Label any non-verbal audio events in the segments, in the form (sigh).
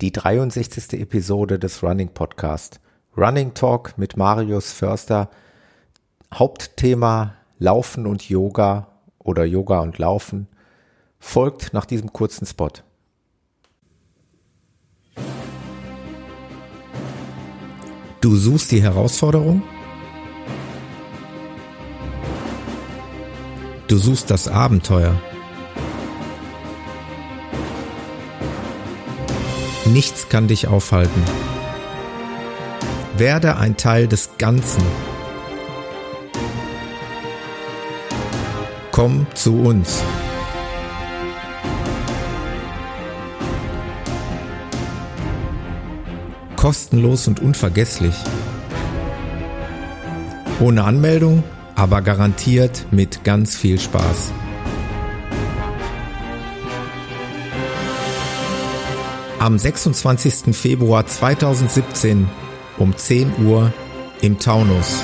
die 63. Episode des Running Podcast. Running Talk mit Marius Förster. Hauptthema Laufen und Yoga oder Yoga und Laufen folgt nach diesem kurzen Spot. Du suchst die Herausforderung? Du suchst das Abenteuer. Nichts kann dich aufhalten. Werde ein Teil des Ganzen. Komm zu uns. Kostenlos und unvergesslich. Ohne Anmeldung, aber garantiert mit ganz viel Spaß. Am 26. Februar 2017 um 10 Uhr im Taunus.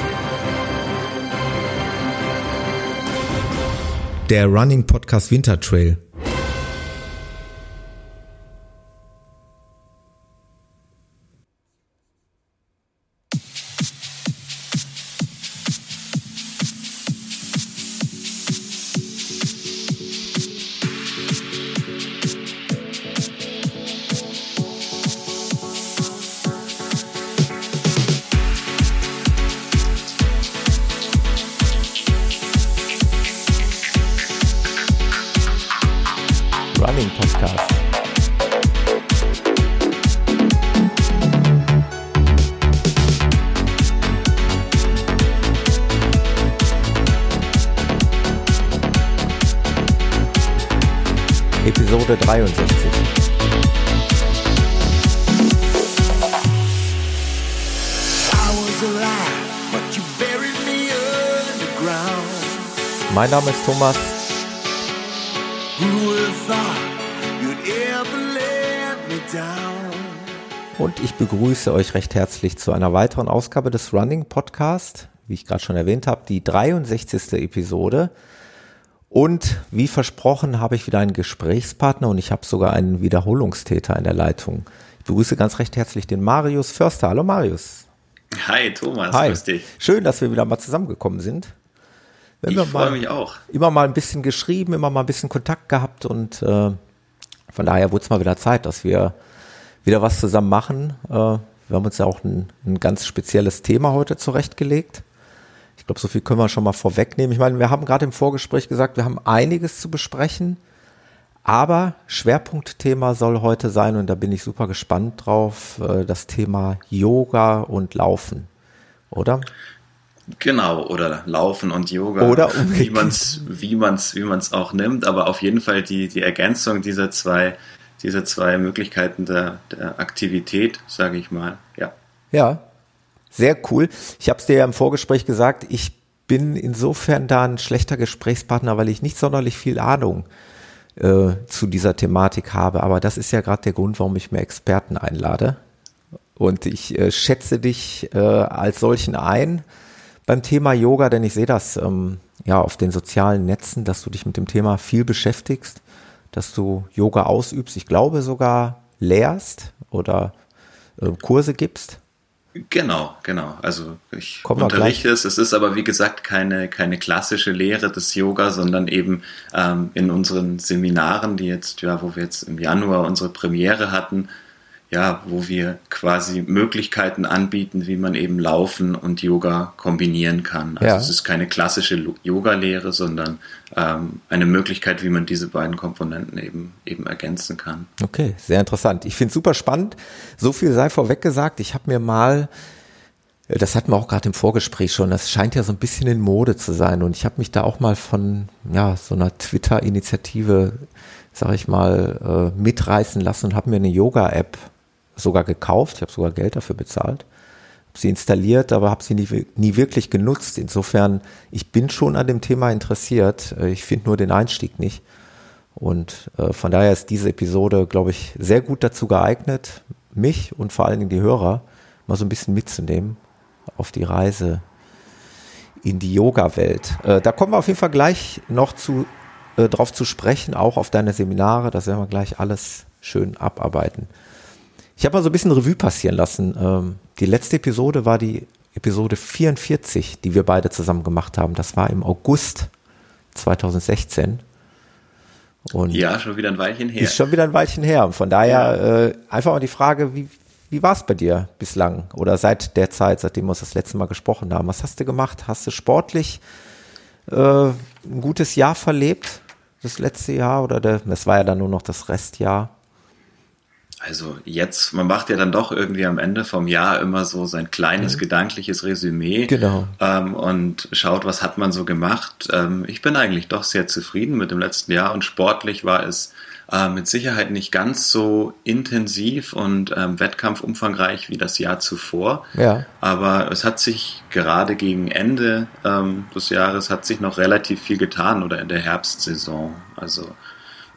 Der Running Podcast Winter Trail. Mein Name ist Thomas. Und ich begrüße euch recht herzlich zu einer weiteren Ausgabe des Running Podcast. Wie ich gerade schon erwähnt habe, die 63. Episode. Und wie versprochen habe ich wieder einen Gesprächspartner und ich habe sogar einen Wiederholungstäter in der Leitung. Ich begrüße ganz recht herzlich den Marius Förster. Hallo Marius. Hi Thomas, Hi. grüß dich. Schön, dass wir wieder mal zusammengekommen sind. Wenn ich freue mich auch. Immer mal ein bisschen geschrieben, immer mal ein bisschen Kontakt gehabt und äh, von daher wurde es mal wieder Zeit, dass wir wieder was zusammen machen. Äh, wir haben uns ja auch ein, ein ganz spezielles Thema heute zurechtgelegt. Ich glaube, so viel können wir schon mal vorwegnehmen. Ich meine, wir haben gerade im Vorgespräch gesagt, wir haben einiges zu besprechen, aber Schwerpunktthema soll heute sein und da bin ich super gespannt drauf, äh, das Thema Yoga und Laufen, oder? Genau, oder Laufen und Yoga. Oder (laughs) wie man es wie man's, wie man's auch nimmt, aber auf jeden Fall die, die Ergänzung dieser zwei diese zwei Möglichkeiten der, der Aktivität, sage ich mal. Ja. Ja, sehr cool. Ich habe es dir ja im Vorgespräch gesagt, ich bin insofern da ein schlechter Gesprächspartner, weil ich nicht sonderlich viel Ahnung äh, zu dieser Thematik habe. Aber das ist ja gerade der Grund, warum ich mir Experten einlade. Und ich äh, schätze dich äh, als solchen ein beim Thema Yoga, denn ich sehe das ähm, ja auf den sozialen Netzen, dass du dich mit dem Thema viel beschäftigst dass du Yoga ausübst, ich glaube sogar lehrst oder äh, Kurse gibst. Genau, genau. Also ich Kommen unterrichte es. Es ist aber wie gesagt keine, keine klassische Lehre des Yoga, sondern eben ähm, in unseren Seminaren, die jetzt, ja, wo wir jetzt im Januar unsere Premiere hatten, ja, wo wir quasi Möglichkeiten anbieten, wie man eben Laufen und Yoga kombinieren kann. Also ja. es ist keine klassische Yoga-Lehre, sondern ähm, eine Möglichkeit, wie man diese beiden Komponenten eben eben ergänzen kann. Okay, sehr interessant. Ich finde es super spannend. So viel sei vorweg gesagt. Ich habe mir mal äh, das hatten wir auch gerade im Vorgespräch schon. Das scheint ja so ein bisschen in Mode zu sein. Und ich habe mich da auch mal von ja so einer Twitter-Initiative, sag ich mal, äh, mitreißen lassen und habe mir eine Yoga-App sogar gekauft, ich habe sogar Geld dafür bezahlt, habe sie installiert, aber habe sie nie, nie wirklich genutzt. Insofern, ich bin schon an dem Thema interessiert, äh, ich finde nur den Einstieg nicht. Und äh, von daher ist diese Episode, glaube ich, sehr gut dazu geeignet, mich und vor allen Dingen die Hörer mal so ein bisschen mitzunehmen auf die Reise in die Yoga-Welt. Äh, da kommen wir auf jeden Fall gleich noch zu, äh, drauf zu sprechen, auch auf deine Seminare. Das werden wir gleich alles schön abarbeiten. Ich habe mal so ein bisschen Revue passieren lassen. Ähm, die letzte Episode war die Episode 44, die wir beide zusammen gemacht haben. Das war im August 2016. Und ja, schon wieder ein Weilchen her. Ist schon wieder ein Weilchen her. Und von daher ja. äh, einfach mal die Frage, wie, wie war es bei dir bislang oder seit der Zeit, seitdem wir uns das letzte Mal gesprochen haben? Was hast du gemacht? Hast du sportlich äh, ein gutes Jahr verlebt, das letzte Jahr oder der, das war ja dann nur noch das Restjahr? Also jetzt, man macht ja dann doch irgendwie am Ende vom Jahr immer so sein kleines mhm. gedankliches Resümee genau. ähm, und schaut, was hat man so gemacht. Ähm, ich bin eigentlich doch sehr zufrieden mit dem letzten Jahr und sportlich war es äh, mit Sicherheit nicht ganz so intensiv und ähm, wettkampfumfangreich wie das Jahr zuvor. Ja. Aber es hat sich gerade gegen Ende ähm, des Jahres hat sich noch relativ viel getan oder in der Herbstsaison. Also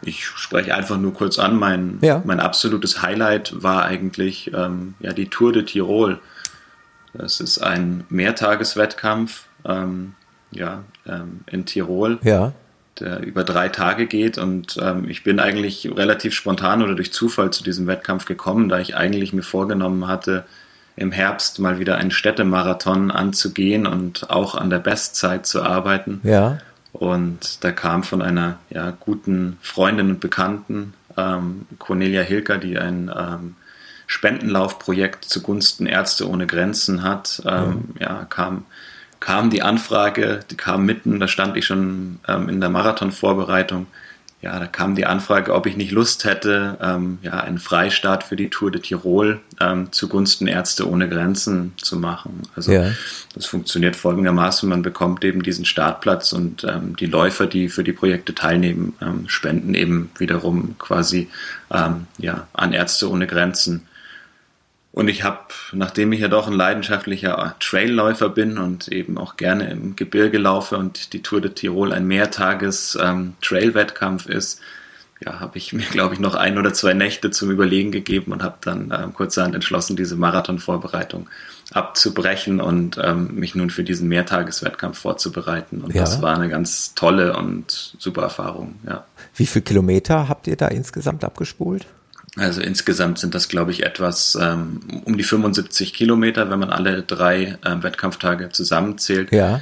ich spreche einfach nur kurz an. Mein, ja. mein absolutes Highlight war eigentlich ähm, ja, die Tour de Tirol. Das ist ein Mehrtageswettkampf ähm, ja, ähm, in Tirol, ja. der über drei Tage geht. Und ähm, ich bin eigentlich relativ spontan oder durch Zufall zu diesem Wettkampf gekommen, da ich eigentlich mir vorgenommen hatte, im Herbst mal wieder einen Städtemarathon anzugehen und auch an der Bestzeit zu arbeiten. Ja. Und da kam von einer ja, guten Freundin und Bekannten, ähm, Cornelia Hilker, die ein ähm, Spendenlaufprojekt zugunsten Ärzte ohne Grenzen hat, ähm, ja. ja, kam, kam die Anfrage, die kam mitten, da stand ich schon ähm, in der Marathonvorbereitung, ja, da kam die Anfrage, ob ich nicht Lust hätte, ähm, ja, einen Freistart für die Tour de Tirol ähm, zugunsten Ärzte ohne Grenzen zu machen. Also ja. das funktioniert folgendermaßen, man bekommt eben diesen Startplatz und ähm, die Läufer, die für die Projekte teilnehmen, ähm, spenden eben wiederum quasi ähm, ja, an Ärzte ohne Grenzen. Und ich habe, nachdem ich ja doch ein leidenschaftlicher Trailläufer bin und eben auch gerne im Gebirge laufe und die Tour de Tirol ein Mehrtages ähm, ist, ja, habe ich mir, (laughs) glaube ich, noch ein oder zwei Nächte zum Überlegen gegeben und habe dann ähm, kurzerhand entschlossen, diese Marathonvorbereitung abzubrechen und ähm, mich nun für diesen Mehrtageswettkampf vorzubereiten. Und ja. das war eine ganz tolle und super Erfahrung, ja. Wie viele Kilometer habt ihr da insgesamt abgespult? Also insgesamt sind das, glaube ich, etwas ähm, um die 75 Kilometer, wenn man alle drei ähm, Wettkampftage zusammenzählt. Ja.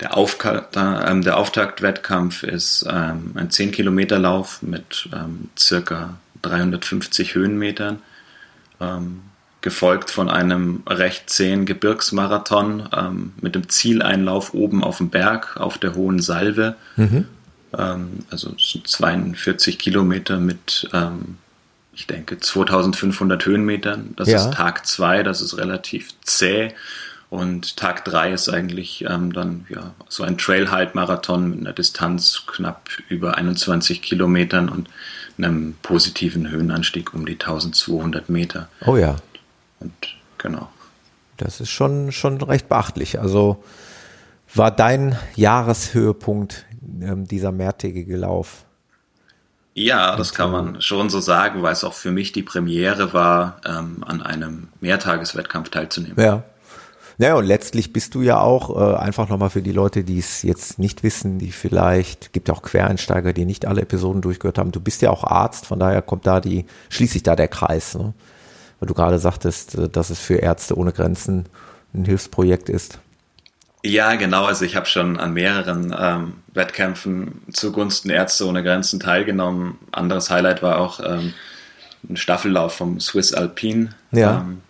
Der, Aufka äh, der Auftaktwettkampf ist ähm, ein 10 Kilometer Lauf mit ähm, circa 350 Höhenmetern, ähm, gefolgt von einem recht zähen Gebirgsmarathon ähm, mit dem Zieleinlauf oben auf dem Berg auf der Hohen Salve. Mhm. Also 42 Kilometer mit ich denke, 2500 Höhenmetern. Das ja. ist Tag zwei, das ist relativ zäh. Und Tag drei ist eigentlich ähm, dann ja so ein Trail-Halt-Marathon mit einer Distanz knapp über 21 Kilometern und einem positiven Höhenanstieg um die 1200 Meter. Oh ja. Und genau. Das ist schon, schon recht beachtlich. Also war dein Jahreshöhepunkt ähm, dieser mehrtägige Lauf? Ja, das kann man schon so sagen, weil es auch für mich die Premiere war, ähm, an einem Mehrtageswettkampf teilzunehmen. Ja. Naja, und letztlich bist du ja auch, äh, einfach nochmal für die Leute, die es jetzt nicht wissen, die vielleicht, gibt ja auch Quereinsteiger, die nicht alle Episoden durchgehört haben. Du bist ja auch Arzt, von daher kommt da die, schließt sich da der Kreis, ne? Weil du gerade sagtest, äh, dass es für Ärzte ohne Grenzen ein Hilfsprojekt ist. Ja, genau. Also ich habe schon an mehreren ähm, Wettkämpfen zugunsten Ärzte ohne Grenzen teilgenommen. Anderes Highlight war auch ähm, ein Staffellauf vom Swiss Alpine ja. ähm,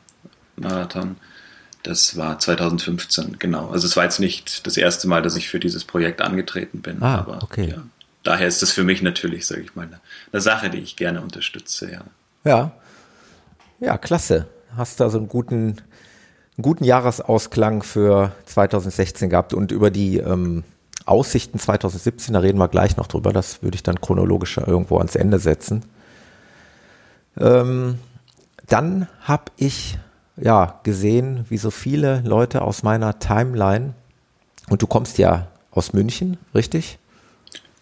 Marathon. Das war 2015, genau. Also es war jetzt nicht das erste Mal, dass ich für dieses Projekt angetreten bin. Ah, aber okay. Ja, daher ist das für mich natürlich, sage ich mal, eine, eine Sache, die ich gerne unterstütze, ja. Ja. Ja, klasse. Hast da so einen guten einen guten Jahresausklang für 2016 gehabt und über die ähm, Aussichten 2017, da reden wir gleich noch drüber, das würde ich dann chronologisch irgendwo ans Ende setzen. Ähm, dann habe ich ja gesehen, wie so viele Leute aus meiner Timeline, und du kommst ja aus München, richtig?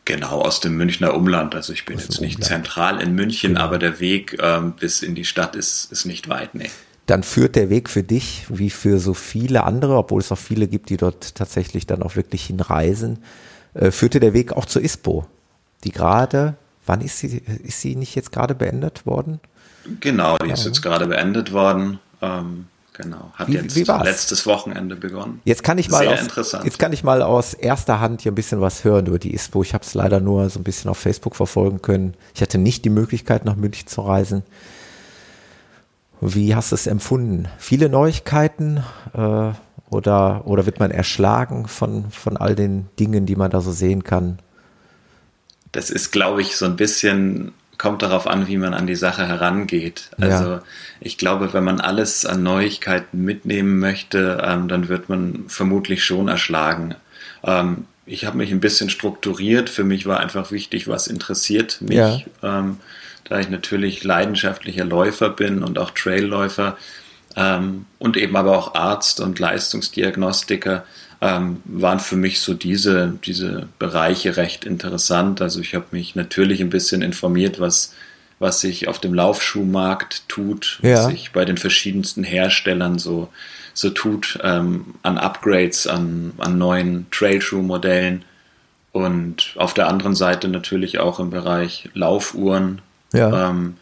Genau, aus dem Münchner Umland. Also ich bin jetzt nicht Umland. zentral in München, genau. aber der Weg ähm, bis in die Stadt ist, ist nicht weit. Nee dann führt der Weg für dich, wie für so viele andere, obwohl es auch viele gibt, die dort tatsächlich dann auch wirklich hinreisen, äh, führte der Weg auch zur ISPO, die gerade, wann ist sie, ist sie nicht jetzt gerade beendet worden? Genau, die ja. ist jetzt gerade beendet worden. Ähm, genau, hat wie, jetzt wie letztes Wochenende begonnen. Jetzt kann ich mal Sehr aus, interessant. Jetzt kann ich mal aus erster Hand hier ein bisschen was hören über die ISPO. Ich habe es leider nur so ein bisschen auf Facebook verfolgen können. Ich hatte nicht die Möglichkeit, nach München zu reisen. Wie hast du es empfunden? Viele Neuigkeiten äh, oder, oder wird man erschlagen von, von all den Dingen, die man da so sehen kann? Das ist, glaube ich, so ein bisschen kommt darauf an, wie man an die Sache herangeht. Also ja. ich glaube, wenn man alles an Neuigkeiten mitnehmen möchte, ähm, dann wird man vermutlich schon erschlagen. Ähm, ich habe mich ein bisschen strukturiert. Für mich war einfach wichtig, was interessiert mich. Ja. Ähm, da ich natürlich leidenschaftlicher Läufer bin und auch Trailläufer ähm, und eben aber auch Arzt und Leistungsdiagnostiker, ähm, waren für mich so diese, diese Bereiche recht interessant. Also ich habe mich natürlich ein bisschen informiert, was, was sich auf dem Laufschuhmarkt tut, ja. was sich bei den verschiedensten Herstellern so, so tut, ähm, an Upgrades, an, an neuen Trailschuhmodellen und auf der anderen Seite natürlich auch im Bereich Laufuhren. Ja. Ähm,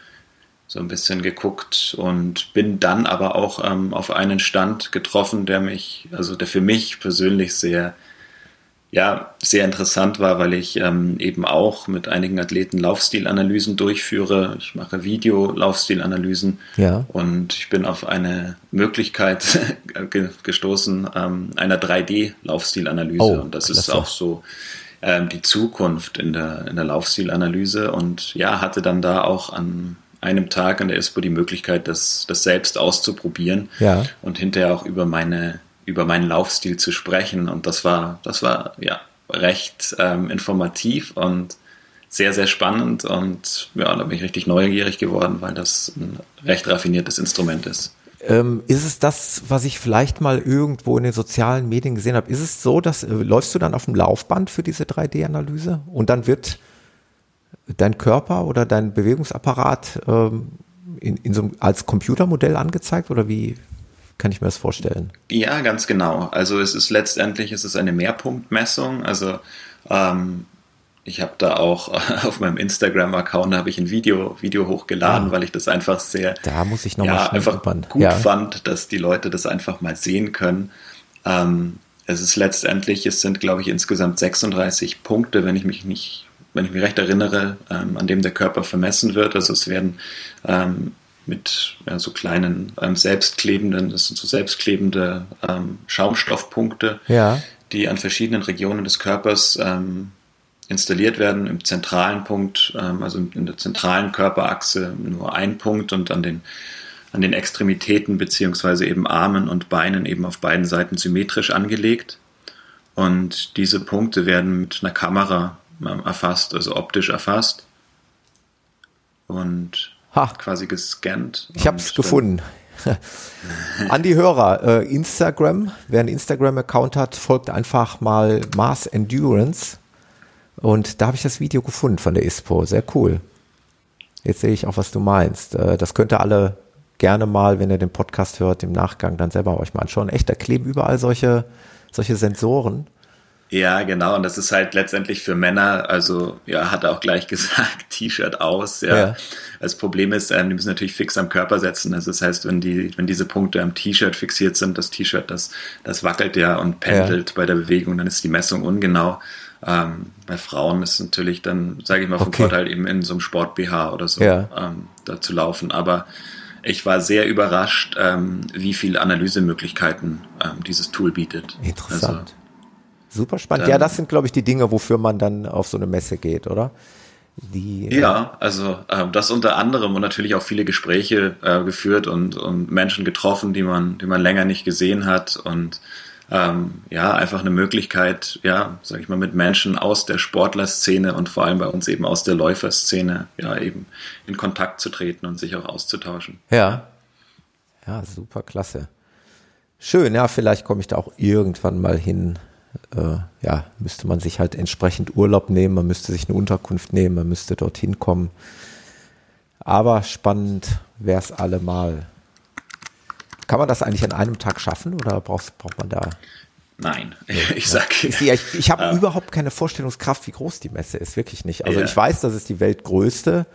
so ein bisschen geguckt und bin dann aber auch ähm, auf einen Stand getroffen, der mich, also der für mich persönlich sehr, ja, sehr interessant war, weil ich ähm, eben auch mit einigen Athleten Laufstilanalysen durchführe. Ich mache Video-Laufstilanalysen ja. und ich bin auf eine Möglichkeit (laughs) gestoßen ähm, einer 3D-Laufstilanalyse oh, und das klasse. ist auch so ähm, die Zukunft in der, in der Laufstilanalyse und ja, hatte dann da auch an einem Tag an der ISPO die Möglichkeit, das, das selbst auszuprobieren ja. und hinterher auch über meine über meinen Laufstil zu sprechen. Und das war, das war ja recht ähm, informativ und sehr, sehr spannend. Und ja, da bin ich richtig neugierig geworden, weil das ein recht raffiniertes Instrument ist. Ähm, ist es das, was ich vielleicht mal irgendwo in den sozialen Medien gesehen habe? Ist es so, dass äh, läufst du dann auf dem Laufband für diese 3D-Analyse und dann wird dein Körper oder dein Bewegungsapparat ähm, in, in so, als Computermodell angezeigt oder wie kann ich mir das vorstellen? Ja, ganz genau. Also es ist letztendlich es ist eine Mehrpunktmessung. Also ähm, ich habe da auch (laughs) auf meinem Instagram-Account habe ich ein Video, Video hochgeladen, ja. weil ich das einfach sehr da muss ich noch ja, einfach gut ja. fand, dass die Leute das einfach mal sehen können. Ähm, es ist letztendlich, es sind glaube ich insgesamt 36 Punkte, wenn ich mich nicht wenn ich mich recht erinnere, ähm, an dem der Körper vermessen wird. Also es werden ähm, mit ja, so kleinen ähm, selbstklebenden, das sind so selbstklebende ähm, Schaumstoffpunkte, die an verschiedenen Regionen des Körpers ähm, installiert werden. Im zentralen Punkt, ähm, also in der zentralen Körperachse nur ein Punkt und an den an den Extremitäten beziehungsweise eben Armen und Beinen eben auf beiden Seiten symmetrisch angelegt. Und diese Punkte werden mit einer Kamera erfasst, also optisch erfasst und ha. quasi gescannt. Ich habe es gefunden. (laughs) An die Hörer, äh, Instagram, wer einen Instagram-Account hat, folgt einfach mal Mars Endurance. Und da habe ich das Video gefunden von der ISPO. Sehr cool. Jetzt sehe ich auch, was du meinst. Äh, das könnt ihr alle gerne mal, wenn ihr den Podcast hört, im Nachgang dann selber euch mal anschauen. Echt, da kleben überall solche, solche Sensoren. Ja, genau. Und das ist halt letztendlich für Männer, also ja, hat er auch gleich (laughs) gesagt, T-Shirt aus. Ja. ja. Das Problem ist, ähm, die müssen natürlich fix am Körper setzen. Also das heißt, wenn die, wenn diese Punkte am T-Shirt fixiert sind, das T-Shirt, das, das wackelt ja und pendelt ja. bei der Bewegung, dann ist die Messung ungenau. Ähm, bei Frauen ist es natürlich dann, sage ich mal, vom okay. Vorteil eben in so einem Sport-BH oder so ja. ähm, da zu laufen. Aber ich war sehr überrascht, ähm, wie viele Analysemöglichkeiten ähm, dieses Tool bietet. Interessant. Also, Super spannend. Ja, das sind, glaube ich, die Dinge, wofür man dann auf so eine Messe geht, oder? Die, ja, äh, also äh, das unter anderem und natürlich auch viele Gespräche äh, geführt und, und Menschen getroffen, die man, die man länger nicht gesehen hat und ähm, ja, einfach eine Möglichkeit, ja, sag ich mal, mit Menschen aus der Sportlerszene und vor allem bei uns eben aus der Läuferszene, ja, eben in Kontakt zu treten und sich auch auszutauschen. Ja. Ja, super klasse. Schön, ja, vielleicht komme ich da auch irgendwann mal hin äh, ja, müsste man sich halt entsprechend Urlaub nehmen, man müsste sich eine Unterkunft nehmen, man müsste dorthin kommen. Aber spannend wäre es allemal. Kann man das eigentlich an einem Tag schaffen oder braucht, braucht man da? Nein, (laughs) ich sag. Ich, ich, ich habe äh, überhaupt keine Vorstellungskraft, wie groß die Messe ist, wirklich nicht. Also ja. ich weiß, das ist die weltgrößte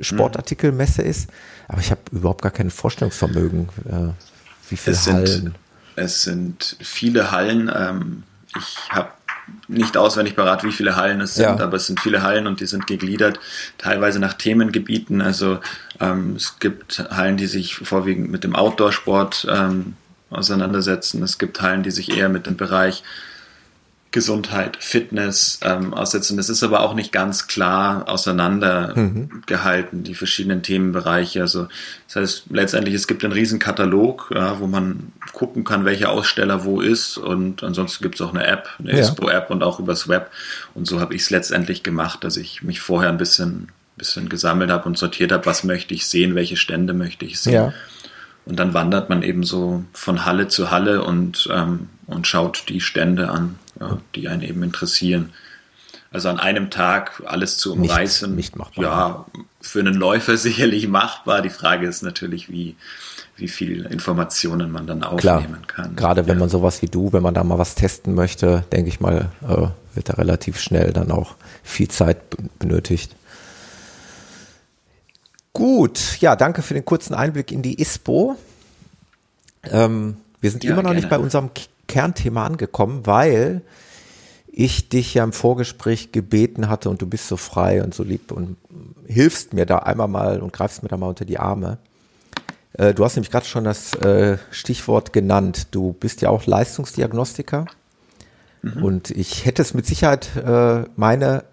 Sportartikelmesse ist. Aber ich habe überhaupt gar kein Vorstellungsvermögen, äh, wie viele es Hallen. Sind, es sind viele Hallen. Ähm, ich habe nicht auswendig parat, wie viele Hallen es sind, ja. aber es sind viele Hallen und die sind gegliedert, teilweise nach Themengebieten. Also ähm, es gibt Hallen, die sich vorwiegend mit dem Outdoor-Sport ähm, auseinandersetzen. Es gibt Hallen, die sich eher mit dem Bereich Gesundheit, Fitness ähm, aussetzen. Das ist aber auch nicht ganz klar auseinandergehalten, mhm. die verschiedenen Themenbereiche. Also das heißt, letztendlich, es gibt einen riesen Katalog, ja, wo man gucken kann, welcher Aussteller wo ist. Und ansonsten gibt es auch eine App, eine ja. ISPO-App und auch übers Web. Und so habe ich es letztendlich gemacht, dass ich mich vorher ein bisschen, bisschen gesammelt habe und sortiert habe, was möchte ich sehen, welche Stände möchte ich sehen. Ja. Und dann wandert man eben so von Halle zu Halle und, ähm, und schaut die Stände an, ja, die einen eben interessieren. Also an einem Tag alles zu umreißen, nicht, nicht machbar. ja, für einen Läufer (laughs) sicherlich machbar. Die Frage ist natürlich, wie, wie viel Informationen man dann aufnehmen Klar. kann. Gerade wenn ja. man sowas wie du, wenn man da mal was testen möchte, denke ich mal, äh, wird da relativ schnell dann auch viel Zeit benötigt. Gut, ja, danke für den kurzen Einblick in die ISPO. Ähm, wir sind ja, immer noch gerne. nicht bei unserem Kernthema angekommen, weil ich dich ja im Vorgespräch gebeten hatte und du bist so frei und so lieb und hilfst mir da einmal mal und greifst mir da mal unter die Arme. Äh, du hast nämlich gerade schon das äh, Stichwort genannt. Du bist ja auch Leistungsdiagnostiker. Mhm. Und ich hätte es mit Sicherheit äh, meine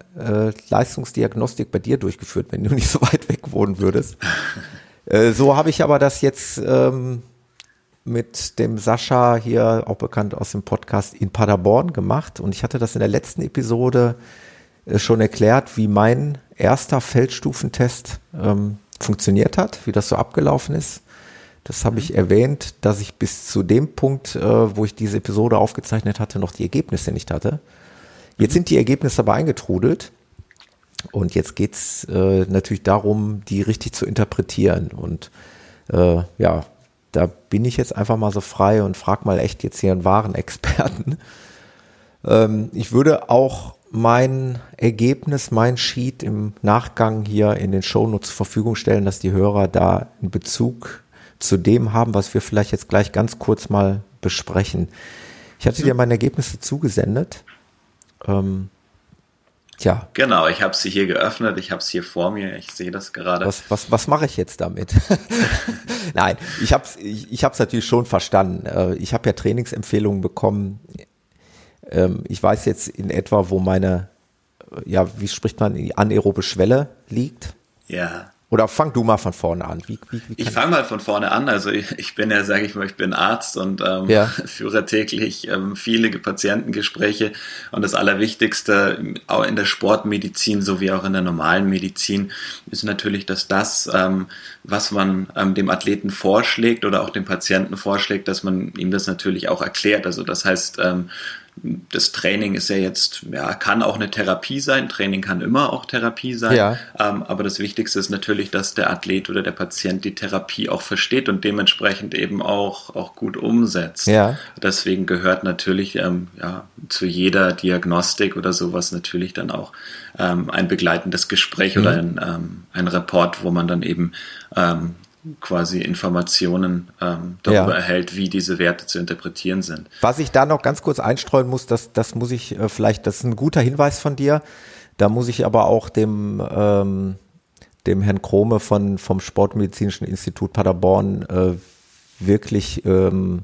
Leistungsdiagnostik bei dir durchgeführt, wenn du nicht so weit weg wohnen würdest. (laughs) so habe ich aber das jetzt ähm, mit dem Sascha hier, auch bekannt aus dem Podcast, in Paderborn gemacht. Und ich hatte das in der letzten Episode äh, schon erklärt, wie mein erster Feldstufentest ähm, funktioniert hat, wie das so abgelaufen ist. Das habe ich erwähnt, dass ich bis zu dem Punkt, äh, wo ich diese Episode aufgezeichnet hatte, noch die Ergebnisse nicht hatte. Jetzt sind die Ergebnisse aber eingetrudelt. Und jetzt geht's äh, natürlich darum, die richtig zu interpretieren. Und äh, ja, da bin ich jetzt einfach mal so frei und frag mal echt jetzt hier einen wahren Experten. Ähm, ich würde auch mein Ergebnis, mein Sheet im Nachgang hier in den Shownotes zur Verfügung stellen, dass die Hörer da einen Bezug zu dem haben, was wir vielleicht jetzt gleich ganz kurz mal besprechen. Ich hatte dir meine Ergebnisse zugesendet. Ähm, tja. Genau, ich habe sie hier geöffnet, ich habe es hier vor mir, ich sehe das gerade. Was, was, was mache ich jetzt damit? (laughs) Nein, ich habe es ich, ich hab's natürlich schon verstanden. Äh, ich habe ja Trainingsempfehlungen bekommen. Ähm, ich weiß jetzt in etwa, wo meine, ja, wie spricht man, die anaerobe Schwelle liegt. Ja. Oder fang du mal von vorne an. Wie, wie, wie ich fange mal von vorne an. Also ich, bin ja, sage ich mal, ich bin Arzt und ähm, ja. (laughs) führe täglich ähm, viele Patientengespräche. Und das Allerwichtigste, auch in der Sportmedizin sowie auch in der normalen Medizin, ist natürlich, dass das, ähm, was man ähm, dem Athleten vorschlägt oder auch dem Patienten vorschlägt, dass man ihm das natürlich auch erklärt. Also das heißt, ähm, das Training ist ja jetzt, ja, kann auch eine Therapie sein. Training kann immer auch Therapie sein. Ja. Ähm, aber das Wichtigste ist natürlich, dass der Athlet oder der Patient die Therapie auch versteht und dementsprechend eben auch, auch gut umsetzt. Ja. Deswegen gehört natürlich ähm, ja, zu jeder Diagnostik oder sowas natürlich dann auch ähm, ein begleitendes Gespräch mhm. oder ein, ähm, ein Report, wo man dann eben ähm, quasi Informationen ähm, darüber ja. erhält, wie diese Werte zu interpretieren sind. Was ich da noch ganz kurz einstreuen muss, das, das muss ich äh, vielleicht, das ist ein guter Hinweis von dir. Da muss ich aber auch dem, ähm, dem Herrn Krome von, vom Sportmedizinischen Institut Paderborn äh, wirklich ähm,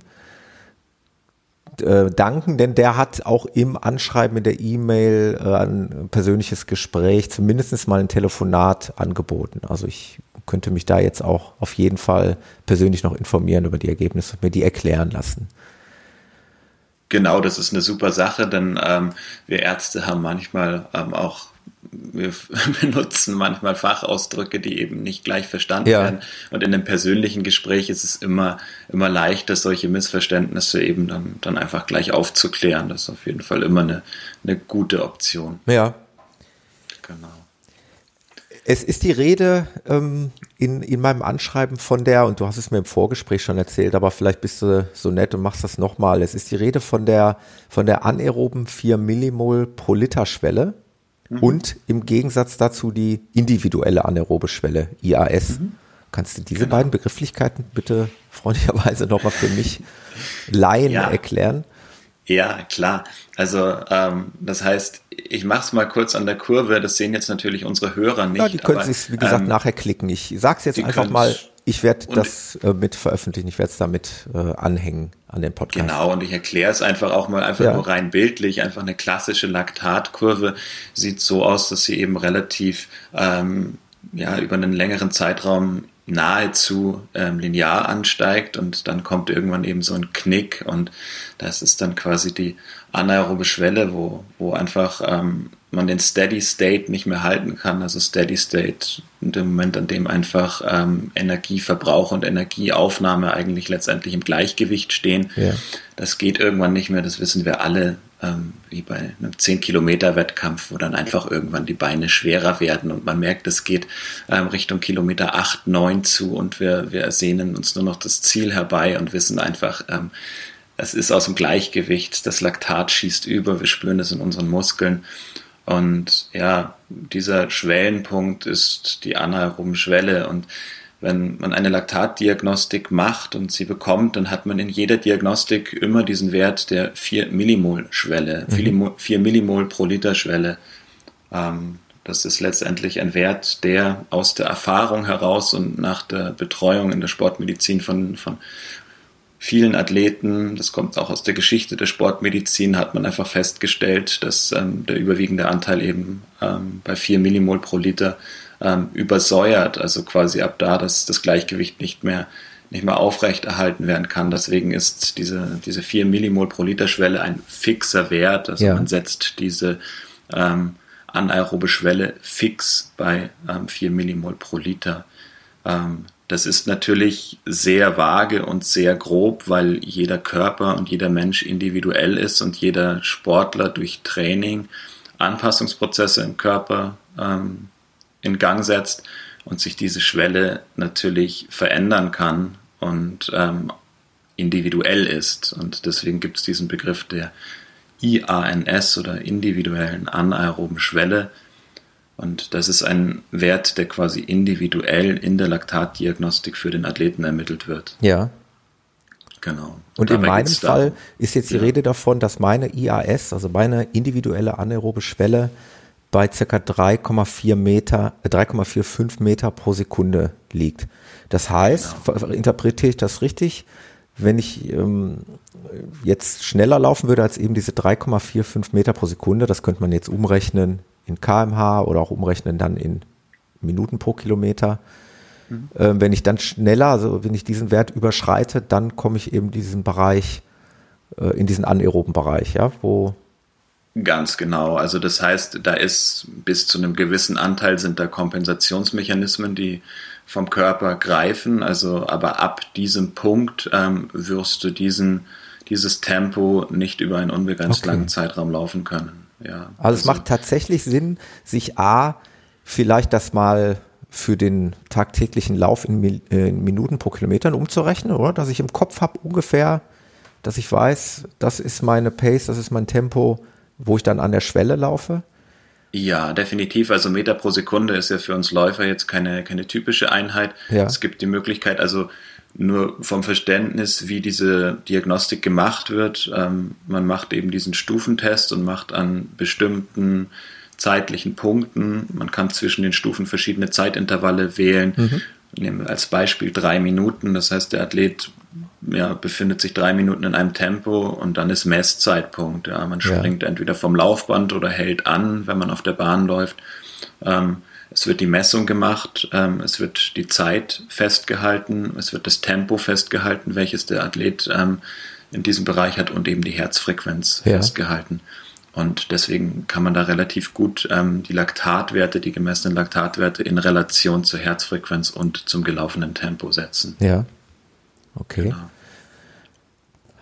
äh, danken, denn der hat auch im Anschreiben in der E-Mail äh, ein persönliches Gespräch, zumindest mal ein Telefonat angeboten. Also ich könnte mich da jetzt auch auf jeden Fall persönlich noch informieren über die Ergebnisse und mir die erklären lassen. Genau, das ist eine super Sache, denn ähm, wir Ärzte haben manchmal ähm, auch wir (laughs) benutzen manchmal Fachausdrücke, die eben nicht gleich verstanden ja. werden. Und in einem persönlichen Gespräch ist es immer, immer leichter, solche Missverständnisse eben dann, dann einfach gleich aufzuklären. Das ist auf jeden Fall immer eine, eine gute Option. Ja. Genau. Es ist die Rede ähm, in, in meinem Anschreiben von der, und du hast es mir im Vorgespräch schon erzählt, aber vielleicht bist du so nett und machst das nochmal. Es ist die Rede von der, von der anaeroben 4 Millimol pro Liter Schwelle. mhm. und im Gegensatz dazu die individuelle anaerobe Schwelle, IAS. Mhm. Kannst du diese genau. beiden Begrifflichkeiten bitte freundlicherweise nochmal für mich Laien ja. erklären? Ja, klar. Also ähm, das heißt, ich mache es mal kurz an der Kurve. Das sehen jetzt natürlich unsere Hörer nicht. Ja, die können sich wie gesagt, ähm, nachher klicken. Ich sage es jetzt einfach mal. Ich werde das äh, mit veröffentlichen. Ich werde es damit äh, anhängen an den Podcast. Genau. Und ich erkläre es einfach auch mal einfach ja. nur rein bildlich. Einfach eine klassische Laktatkurve sieht so aus, dass sie eben relativ ähm, ja über einen längeren Zeitraum nahezu ähm, linear ansteigt und dann kommt irgendwann eben so ein Knick und das ist dann quasi die anaerobe Schwelle, wo, wo einfach ähm, man den Steady State nicht mehr halten kann. Also Steady State in dem Moment, an dem einfach ähm, Energieverbrauch und Energieaufnahme eigentlich letztendlich im Gleichgewicht stehen. Ja. Das geht irgendwann nicht mehr, das wissen wir alle, ähm, wie bei einem 10-Kilometer-Wettkampf, wo dann einfach irgendwann die Beine schwerer werden und man merkt, es geht ähm, Richtung Kilometer 8, 9 zu und wir, wir sehnen uns nur noch das Ziel herbei und wissen einfach, ähm, es ist aus dem Gleichgewicht, das Laktat schießt über, wir spüren es in unseren Muskeln. Und ja, dieser Schwellenpunkt ist die anaeroben Schwelle. Und wenn man eine Laktatdiagnostik macht und sie bekommt, dann hat man in jeder Diagnostik immer diesen Wert der 4 Millimol Schwelle, mhm. 4 Millimol pro Liter Schwelle. Ähm, das ist letztendlich ein Wert, der aus der Erfahrung heraus und nach der Betreuung in der Sportmedizin von, von vielen Athleten, das kommt auch aus der Geschichte der Sportmedizin, hat man einfach festgestellt, dass ähm, der überwiegende Anteil eben ähm, bei 4 Millimol pro Liter ähm, übersäuert, also quasi ab da, dass das Gleichgewicht nicht mehr nicht mehr aufrechterhalten werden kann. Deswegen ist diese, diese 4 Millimol pro Liter Schwelle ein fixer Wert. Also ja. man setzt diese ähm, anaerobe Schwelle fix bei ähm, 4 Millimol pro Liter. Ähm, das ist natürlich sehr vage und sehr grob, weil jeder Körper und jeder Mensch individuell ist und jeder Sportler durch Training Anpassungsprozesse im Körper ähm, in Gang setzt und sich diese Schwelle natürlich verändern kann und ähm, individuell ist. Und deswegen gibt es diesen Begriff der IANS oder individuellen anaeroben Schwelle, und das ist ein Wert, der quasi individuell in der Laktatdiagnostik für den Athleten ermittelt wird. Ja. Genau. Und, in meinem Fall ist jetzt die ja. Rede davon, dass meine IAS, also meine individuelle anaerobe Schwelle, bei ca. 3,4 Meter, 3,45 äh, Meter pro Sekunde liegt. Das heißt, genau. interpretiere ich das richtig, wenn ich ähm, jetzt schneller laufen würde als eben diese 3,45 Meter pro Sekunde, das könnte man jetzt umrechnen in kmh oder auch umrechnen dann in Minuten pro Kilometer. Mhm. Ähm, wenn ich dann schneller, also wenn ich diesen Wert überschreite, dann komme ich eben in diesen Bereich, äh, in diesen anaeroben Bereich, ja, wo Ganz genau. Also das heißt, da ist bis zu einem gewissen Anteil sind da Kompensationsmechanismen, die vom Körper greifen. Also aber ab diesem Punkt ähm, wirst du diesen, dieses Tempo nicht über einen unbegrenzt okay. langen Zeitraum laufen können. Ja, also, also es macht tatsächlich Sinn, sich A, vielleicht das mal für den tagtäglichen Lauf in, äh, in Minuten pro Kilometer umzurechnen, oder? Dass ich im Kopf habe ungefähr, dass ich weiß, das ist meine Pace, das ist mein Tempo, wo ich dann an der Schwelle laufe. Ja, definitiv. Also Meter pro Sekunde ist ja für uns Läufer jetzt keine, keine typische Einheit. Ja. Es gibt die Möglichkeit, also nur vom Verständnis, wie diese Diagnostik gemacht wird. Ähm, man macht eben diesen Stufentest und macht an bestimmten zeitlichen Punkten, man kann zwischen den Stufen verschiedene Zeitintervalle wählen. Mhm. Nehmen wir als Beispiel drei Minuten, das heißt, der Athlet ja, befindet sich drei Minuten in einem Tempo und dann ist Messzeitpunkt. Ja. Man springt ja. entweder vom Laufband oder hält an, wenn man auf der Bahn läuft. Ähm, es wird die Messung gemacht, ähm, es wird die Zeit festgehalten, es wird das Tempo festgehalten, welches der Athlet ähm, in diesem Bereich hat und eben die Herzfrequenz ja. festgehalten. Und deswegen kann man da relativ gut ähm, die Laktatwerte, die gemessenen Laktatwerte in Relation zur Herzfrequenz und zum gelaufenen Tempo setzen. Ja. Okay. Genau.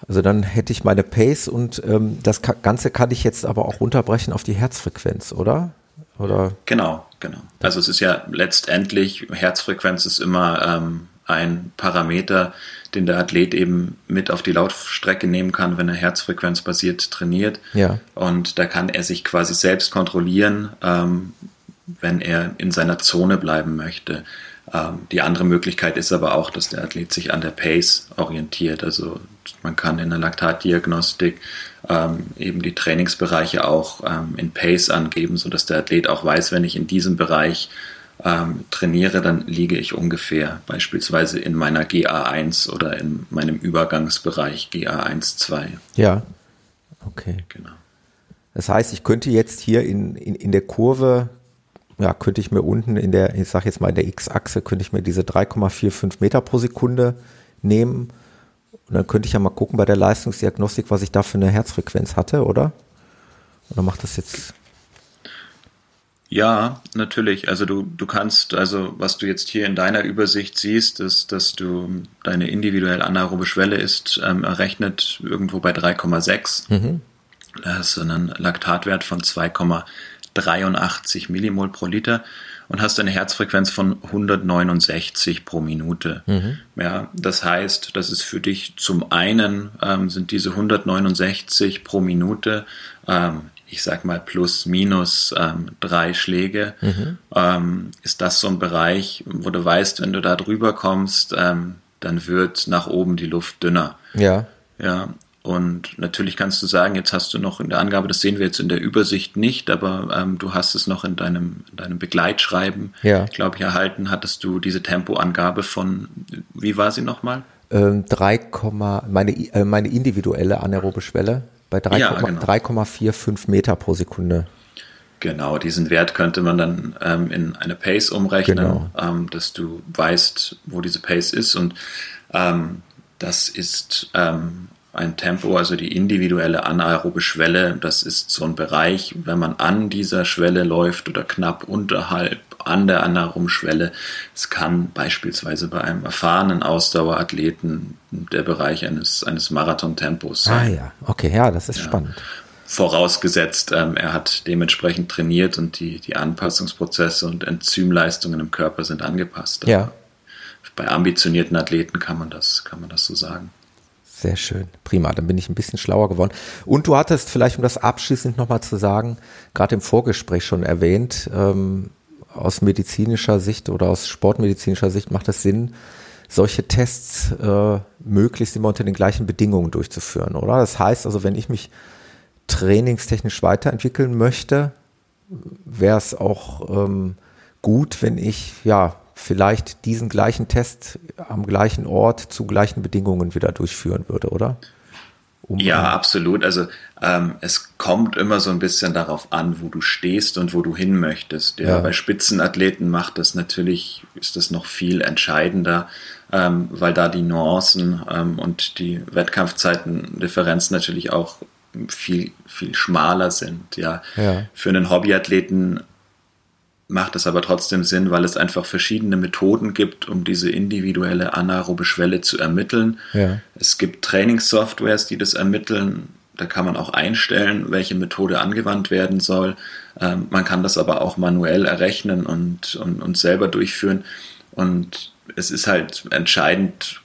Also dann hätte ich meine Pace und ähm, das Ganze kann ich jetzt aber auch runterbrechen auf die Herzfrequenz, oder? Oder? Genau, genau. Also es ist ja letztendlich, Herzfrequenz ist immer ähm, ein Parameter, den der Athlet eben mit auf die Laufstrecke nehmen kann, wenn er herzfrequenzbasiert trainiert. Ja. Und da kann er sich quasi selbst kontrollieren, ähm, wenn er in seiner Zone bleiben möchte. Ähm, die andere Möglichkeit ist aber auch, dass der Athlet sich an der Pace orientiert. Also man kann in der Laktatdiagnostik ähm, eben die Trainingsbereiche auch ähm, in Pace angeben, sodass der Athlet auch weiß, wenn ich in diesem Bereich ähm, trainiere, dann liege ich ungefähr beispielsweise in meiner GA1 oder in meinem Übergangsbereich GA1, 2. Ja, okay. Genau. Das heißt, ich könnte jetzt hier in, in, in der Kurve, ja, könnte ich mir unten in der, ich sage jetzt mal in der X-Achse, könnte ich mir diese 3,45 Meter pro Sekunde nehmen. Und dann könnte ich ja mal gucken bei der Leistungsdiagnostik, was ich da für eine Herzfrequenz hatte, oder? Oder macht das jetzt ja, natürlich. Also du, du kannst, also was du jetzt hier in deiner Übersicht siehst, ist, dass du deine individuelle anaerobe Schwelle ist ähm, errechnet irgendwo bei 3,6. Mhm. Da hast du einen Laktatwert von 2,83 Millimol pro Liter und hast eine Herzfrequenz von 169 pro Minute. Mhm. Ja, das heißt, das ist für dich zum einen ähm, sind diese 169 pro Minute ähm, ich sag mal, plus, minus ähm, drei Schläge, mhm. ähm, ist das so ein Bereich, wo du weißt, wenn du da drüber kommst, ähm, dann wird nach oben die Luft dünner. Ja. Ja. Und natürlich kannst du sagen, jetzt hast du noch in der Angabe, das sehen wir jetzt in der Übersicht nicht, aber ähm, du hast es noch in deinem, in deinem Begleitschreiben, ja. glaube ich, erhalten. Hattest du diese Tempoangabe von, wie war sie nochmal? Ähm, 3, meine, äh, meine individuelle anaerobe Schwelle bei 3,45 ja, genau. Meter pro Sekunde. Genau, diesen Wert könnte man dann ähm, in eine Pace umrechnen, genau. ähm, dass du weißt, wo diese Pace ist. Und ähm, das ist ähm, ein Tempo, also die individuelle anaerobe Schwelle. Das ist so ein Bereich, wenn man an dieser Schwelle läuft oder knapp unterhalb an der anaeroben Schwelle. Es kann beispielsweise bei einem erfahrenen Ausdauerathleten der Bereich eines, eines Marathontempos sein. Ah ja, okay, ja, das ist ja. spannend. Vorausgesetzt, ähm, er hat dementsprechend trainiert und die, die Anpassungsprozesse und Enzymleistungen im Körper sind angepasst. ja. Bei ambitionierten Athleten kann man das, kann man das so sagen. Sehr schön. Prima. Dann bin ich ein bisschen schlauer geworden. Und du hattest vielleicht, um das abschließend nochmal zu sagen, gerade im Vorgespräch schon erwähnt, ähm, aus medizinischer Sicht oder aus sportmedizinischer Sicht macht es Sinn, solche Tests äh, möglichst immer unter den gleichen Bedingungen durchzuführen, oder? Das heißt also, wenn ich mich trainingstechnisch weiterentwickeln möchte, wäre es auch ähm, gut, wenn ich ja vielleicht diesen gleichen Test am gleichen Ort zu gleichen Bedingungen wieder durchführen würde, oder? Um ja, absolut. Also ähm, es kommt immer so ein bisschen darauf an, wo du stehst und wo du hin möchtest. Ja, ja. Bei Spitzenathleten macht das natürlich, ist das noch viel entscheidender, ähm, weil da die Nuancen ähm, und die Wettkampfzeitendifferenz natürlich auch viel, viel schmaler sind. Ja. ja. Für einen Hobbyathleten macht es aber trotzdem Sinn, weil es einfach verschiedene Methoden gibt, um diese individuelle anaerobe Schwelle zu ermitteln. Ja. Es gibt Trainingssoftwares, die das ermitteln. Da kann man auch einstellen, welche Methode angewandt werden soll. Ähm, man kann das aber auch manuell errechnen und, und, und selber durchführen. Und es ist halt entscheidend,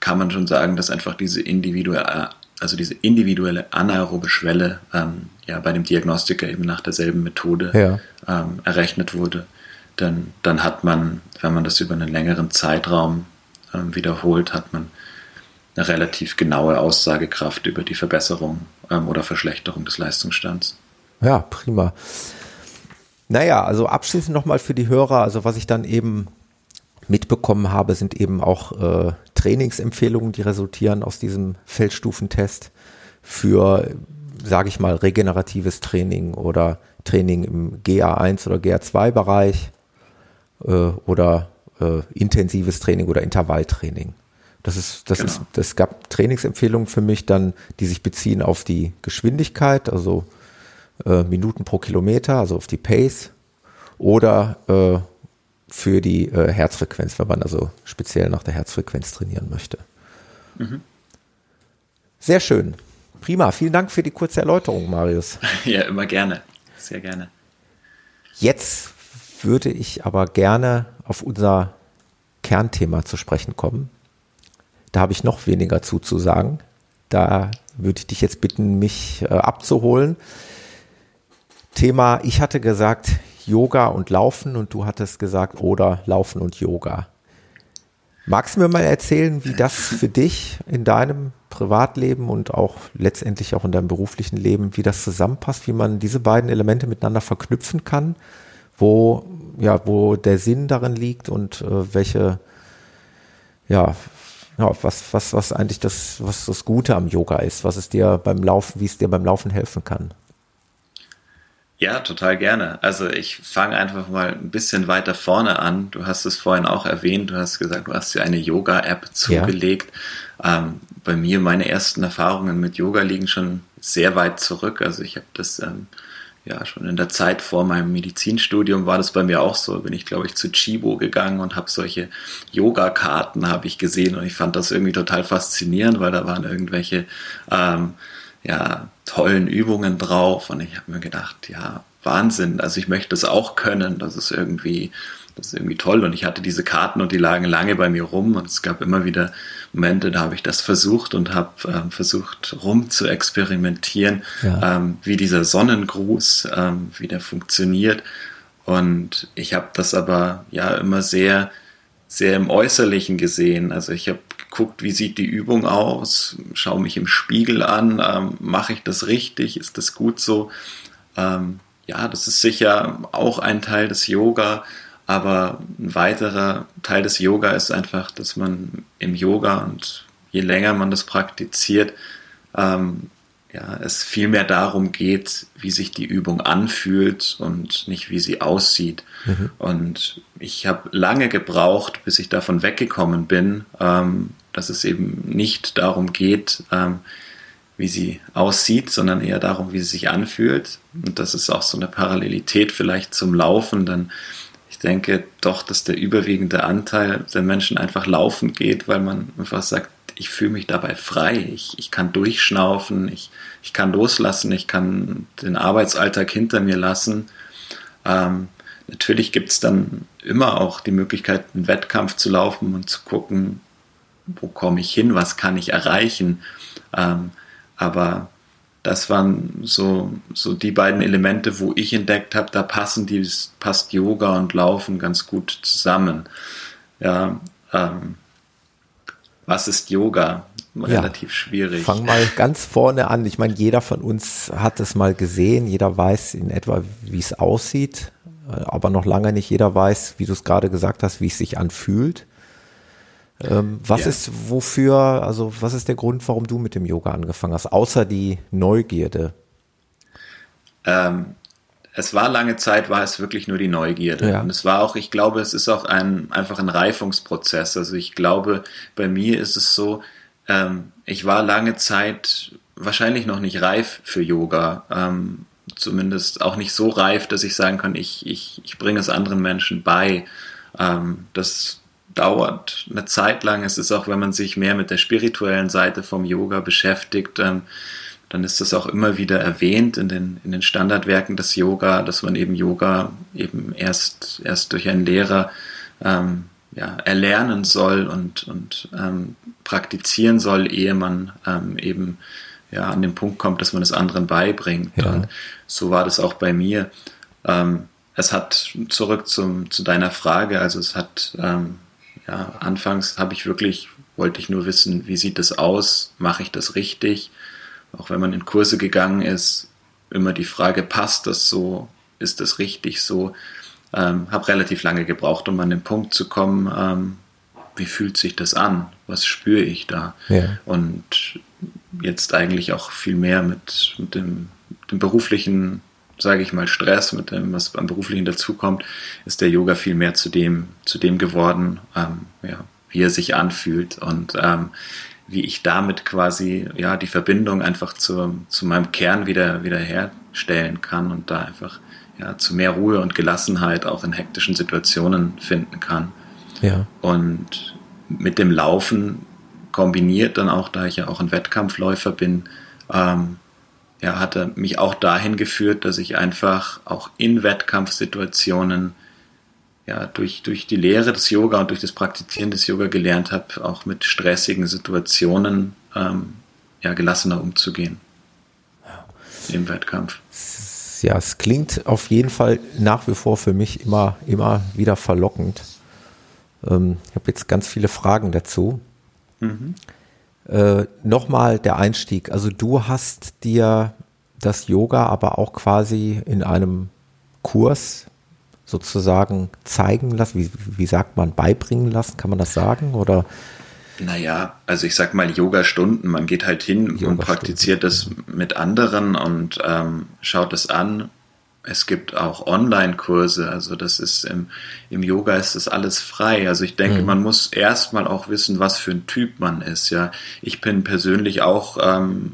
kann man schon sagen, dass einfach diese individuelle, also diese individuelle anaerobe Schwelle ähm, ja bei dem Diagnostiker eben nach derselben Methode ja. ähm, errechnet wurde, dann, dann hat man, wenn man das über einen längeren Zeitraum ähm, wiederholt, hat man eine relativ genaue Aussagekraft über die Verbesserung ähm, oder Verschlechterung des Leistungsstands. Ja, prima. Naja, also abschließend nochmal für die Hörer, also was ich dann eben mitbekommen habe, sind eben auch äh, Trainingsempfehlungen, die resultieren aus diesem Feldstufentest für sage ich mal, regeneratives Training oder Training im GA1 oder GA2-Bereich äh, oder äh, intensives Training oder Intervalltraining. Das ist, das genau. ist, das gab Trainingsempfehlungen für mich dann, die sich beziehen auf die Geschwindigkeit, also äh, Minuten pro Kilometer, also auf die Pace oder äh, für die äh, Herzfrequenz, wenn man also speziell nach der Herzfrequenz trainieren möchte. Mhm. Sehr schön. Prima, vielen Dank für die kurze Erläuterung, Marius. (laughs) Ja, immer gerne. Sehr gerne. Jetzt würde ich aber gerne auf unser Kernthema zu sprechen kommen. Da habe ich noch weniger zuzusagen. Da würde ich dich jetzt bitten, mich äh, abzuholen. Thema, ich hatte gesagt Yoga und Laufen und du hattest gesagt oder Laufen und Yoga. Magst du mir mal erzählen, wie das für (laughs) dich in deinem Privatleben und auch letztendlich auch in deinem beruflichen Leben, wie das zusammenpasst, wie man diese beiden Elemente miteinander verknüpfen kann, wo, ja, wo der Sinn darin liegt und äh, welche, ja, ja, was, was, was eigentlich das, was das Gute am Yoga ist, was es dir beim Laufen, wie es dir beim Laufen helfen kann. Ja, total gerne. Also ich fange einfach mal ein bisschen weiter vorne an. Du hast es vorhin auch erwähnt, du hast gesagt, du hast dir eine Yoga-App zugelegt. Ja. Ähm, bei mir, meine ersten Erfahrungen mit Yoga liegen schon sehr weit zurück. Also ich habe das ähm, ja schon in der Zeit vor meinem Medizinstudium war das bei mir auch so. Bin ich, glaube ich, zu Chibo gegangen und habe solche Yoga-Karten habe ich gesehen und ich fand das irgendwie total faszinierend, weil da waren irgendwelche ähm, ja, tollen Übungen drauf. Und ich habe mir gedacht, ja, Wahnsinn, also ich möchte das auch können, das ist irgendwie, das ist irgendwie toll. Und ich hatte diese Karten und die lagen lange bei mir rum. Und es gab immer wieder Momente, da habe ich das versucht und habe ähm, versucht rum zu experimentieren, ja. ähm, wie dieser Sonnengruß, ähm, wie der funktioniert. Und ich habe das aber ja immer sehr sehr im Äußerlichen gesehen. Also ich habe geguckt, wie sieht die Übung aus, schaue mich im Spiegel an, ähm, mache ich das richtig, ist das gut so? Ähm, ja, das ist sicher auch ein Teil des Yoga, aber ein weiterer Teil des Yoga ist einfach, dass man im Yoga und je länger man das praktiziert, ähm, ja, es viel mehr darum geht, wie sich die Übung anfühlt und nicht wie sie aussieht. Mhm. Und ich habe lange gebraucht, bis ich davon weggekommen bin, ähm, dass es eben nicht darum geht, ähm, wie sie aussieht, sondern eher darum, wie sie sich anfühlt. Und das ist auch so eine Parallelität vielleicht zum Laufen, denn ich denke doch, dass der überwiegende Anteil der Menschen einfach laufen geht, weil man einfach sagt, ich fühle mich dabei frei. Ich, ich kann durchschnaufen, ich, ich kann loslassen, ich kann den Arbeitsalltag hinter mir lassen. Ähm, natürlich gibt es dann immer auch die Möglichkeit, einen Wettkampf zu laufen und zu gucken, wo komme ich hin, was kann ich erreichen. Ähm, aber das waren so, so die beiden Elemente, wo ich entdeckt habe, da passen die, passt Yoga und Laufen ganz gut zusammen. Ja, ähm, was ist Yoga? Relativ ja, schwierig. Fang mal ganz vorne an. Ich meine, jeder von uns hat es mal gesehen, jeder weiß in etwa, wie es aussieht, aber noch lange nicht jeder weiß, wie du es gerade gesagt hast, wie es sich anfühlt. Ähm, was ja. ist wofür, also was ist der Grund, warum du mit dem Yoga angefangen hast, außer die Neugierde? Ähm, es war lange Zeit, war es wirklich nur die Neugierde. Ja. Und es war auch, ich glaube, es ist auch ein, einfach ein Reifungsprozess. Also ich glaube, bei mir ist es so, ähm, ich war lange Zeit wahrscheinlich noch nicht reif für Yoga. Ähm, zumindest auch nicht so reif, dass ich sagen kann, ich, ich, ich bringe es anderen Menschen bei. Ähm, das dauert eine Zeit lang. Es ist auch, wenn man sich mehr mit der spirituellen Seite vom Yoga beschäftigt, ähm, dann ist das auch immer wieder erwähnt in den, in den Standardwerken des Yoga, dass man eben Yoga eben erst, erst durch einen Lehrer ähm, ja, erlernen soll und, und ähm, praktizieren soll, ehe man ähm, eben ja, an den Punkt kommt, dass man es anderen beibringt. Ja. Und so war das auch bei mir. Ähm, es hat zurück zum, zu deiner Frage, also es hat ähm, ja, anfangs habe ich wirklich, wollte ich nur wissen, wie sieht das aus, mache ich das richtig? auch wenn man in Kurse gegangen ist, immer die Frage, passt das so, ist das richtig so? Ähm, habe relativ lange gebraucht, um an den Punkt zu kommen, ähm, wie fühlt sich das an? Was spüre ich da? Ja. Und jetzt eigentlich auch viel mehr mit, mit dem, dem beruflichen, sage ich mal, Stress, mit dem, was beim beruflichen dazukommt, ist der Yoga viel mehr zu dem, zu dem geworden, ähm, ja, wie er sich anfühlt. Und ähm, wie ich damit quasi ja die Verbindung einfach zu, zu meinem Kern wieder, wieder herstellen kann und da einfach ja, zu mehr Ruhe und Gelassenheit auch in hektischen Situationen finden kann. Ja. Und mit dem Laufen kombiniert dann auch, da ich ja auch ein Wettkampfläufer bin, ähm, ja, hat er mich auch dahin geführt, dass ich einfach auch in Wettkampfsituationen ja, durch, durch die Lehre des Yoga und durch das Praktizieren des Yoga gelernt habe, auch mit stressigen Situationen ähm, ja, gelassener umzugehen im Wettkampf. Ja, es klingt auf jeden Fall nach wie vor für mich immer, immer wieder verlockend. Ähm, ich habe jetzt ganz viele Fragen dazu. Mhm. Äh, Nochmal der Einstieg. Also du hast dir das Yoga aber auch quasi in einem Kurs sozusagen zeigen lassen, wie, wie sagt man, beibringen lassen, kann man das sagen? Oder? Naja, also ich sag mal Yoga-Stunden, man geht halt hin und praktiziert das mit anderen und ähm, schaut es an. Es gibt auch Online-Kurse, also das ist im, im Yoga ist das alles frei. Also ich denke, mhm. man muss erstmal auch wissen, was für ein Typ man ist. Ja, ich bin persönlich auch ähm,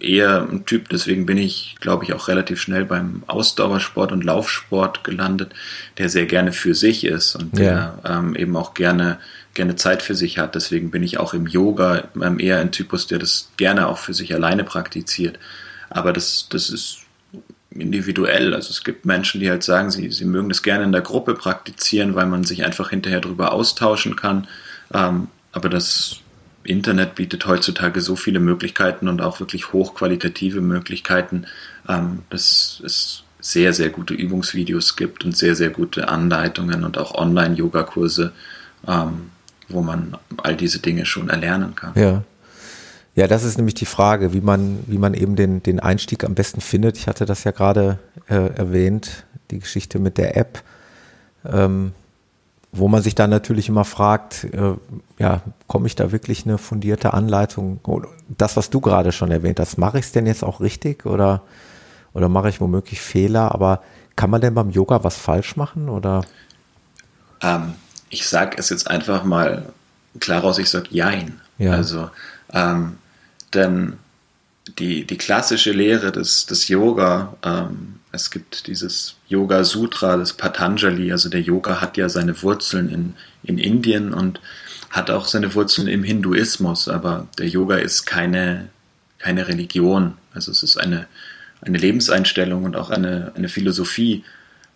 eher ein Typ, deswegen bin ich, glaube ich, auch relativ schnell beim Ausdauersport und Laufsport gelandet, der sehr gerne für sich ist und der ja. ähm, eben auch gerne, gerne Zeit für sich hat. Deswegen bin ich auch im Yoga ähm, eher ein Typus, der das gerne auch für sich alleine praktiziert. Aber das, das ist individuell. Also es gibt Menschen, die halt sagen, sie, sie mögen das gerne in der Gruppe praktizieren, weil man sich einfach hinterher darüber austauschen kann. Ähm, aber das Internet bietet heutzutage so viele Möglichkeiten und auch wirklich hochqualitative Möglichkeiten, ähm, dass es sehr, sehr gute Übungsvideos gibt und sehr, sehr gute Anleitungen und auch Online-Yoga-Kurse, ähm, wo man all diese Dinge schon erlernen kann. Ja. Ja, das ist nämlich die Frage, wie man, wie man eben den, den Einstieg am besten findet. Ich hatte das ja gerade äh, erwähnt, die Geschichte mit der App. Ähm, wo man sich dann natürlich immer fragt, äh, ja, komme ich da wirklich eine fundierte Anleitung? Das, was du gerade schon erwähnt hast, mache ich es denn jetzt auch richtig oder, oder mache ich womöglich Fehler? Aber kann man denn beim Yoga was falsch machen oder? Ähm, ich sage es jetzt einfach mal klar raus, ich sage Jein. Ja. Also, ähm, denn die, die klassische Lehre des, des Yoga, ähm, es gibt dieses Yoga Sutra des Patanjali, also der Yoga hat ja seine Wurzeln in, in Indien und hat auch seine Wurzeln im Hinduismus, aber der Yoga ist keine, keine Religion, also es ist eine, eine Lebenseinstellung und auch eine, eine Philosophie.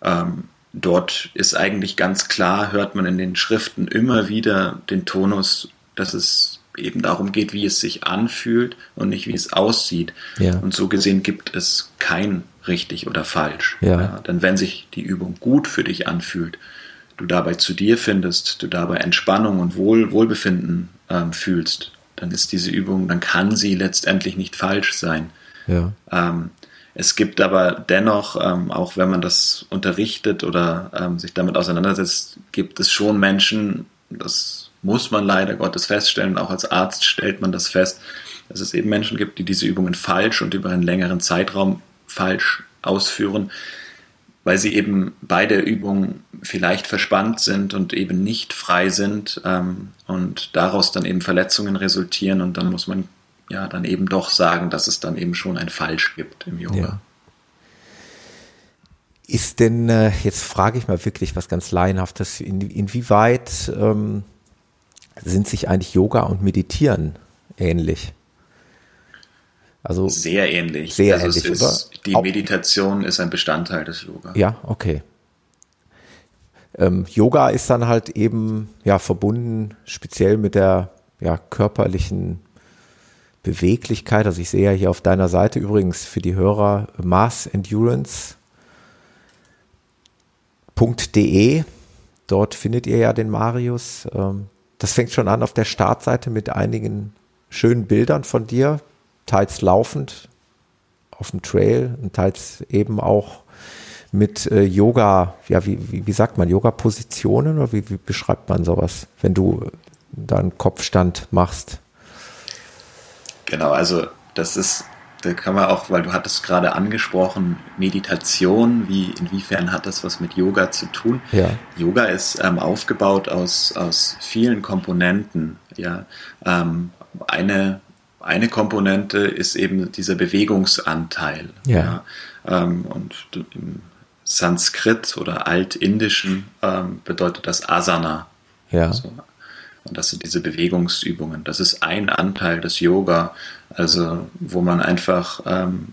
Ähm, dort ist eigentlich ganz klar, hört man in den Schriften immer wieder den Tonus, dass es eben darum geht, wie es sich anfühlt und nicht wie es aussieht. Ja. Und so gesehen gibt es kein richtig oder falsch. Ja. ja. Denn wenn sich die Übung gut für dich anfühlt, du dabei zu dir findest, du dabei Entspannung und Wohl, Wohlbefinden ähm, fühlst, dann ist diese Übung, dann kann sie letztendlich nicht falsch sein. Ja. Ähm, es gibt aber dennoch, ähm, auch wenn man das unterrichtet oder ähm, sich damit auseinandersetzt, gibt es schon Menschen, das muss man leider Gottes feststellen, auch als Arzt stellt man das fest, dass es eben Menschen gibt, die diese Übungen falsch und über einen längeren Zeitraum falsch ausführen, weil sie eben bei der Übung vielleicht verspannt sind und eben nicht frei sind ähm, und daraus dann eben Verletzungen resultieren und dann muss man ja dann eben doch sagen, dass es dann eben schon ein Falsch gibt im Yoga. Ja. Ist denn, äh, jetzt frage ich mal wirklich was ganz Laienhaftes, in, inwieweit ähm, sind sich eigentlich Yoga und Meditieren ähnlich? Also sehr ähnlich. Sehr also ähnlich, ist? Die Meditation ist ein Bestandteil des Yoga. Ja, okay. Ähm, Yoga ist dann halt eben ja verbunden speziell mit der ja, körperlichen Beweglichkeit. Also ich sehe ja hier auf deiner Seite übrigens für die Hörer massendurance.de. Dort findet ihr ja den Marius. Ähm, das fängt schon an auf der Startseite mit einigen schönen Bildern von dir, teils laufend auf dem Trail und teils eben auch mit äh, Yoga, ja, wie, wie, wie sagt man, Yoga-Positionen oder wie, wie beschreibt man sowas, wenn du dann Kopfstand machst? Genau, also das ist, da kann man auch, weil du hattest gerade angesprochen, Meditation, wie, inwiefern hat das was mit Yoga zu tun? Ja. Yoga ist ähm, aufgebaut aus, aus vielen Komponenten, ja. Ähm, eine eine Komponente ist eben dieser Bewegungsanteil. Ja. ja. Ähm, und im Sanskrit oder Altindischen ähm, bedeutet das Asana. Ja. Also, und das sind diese Bewegungsübungen. Das ist ein Anteil des Yoga, also wo man einfach ähm,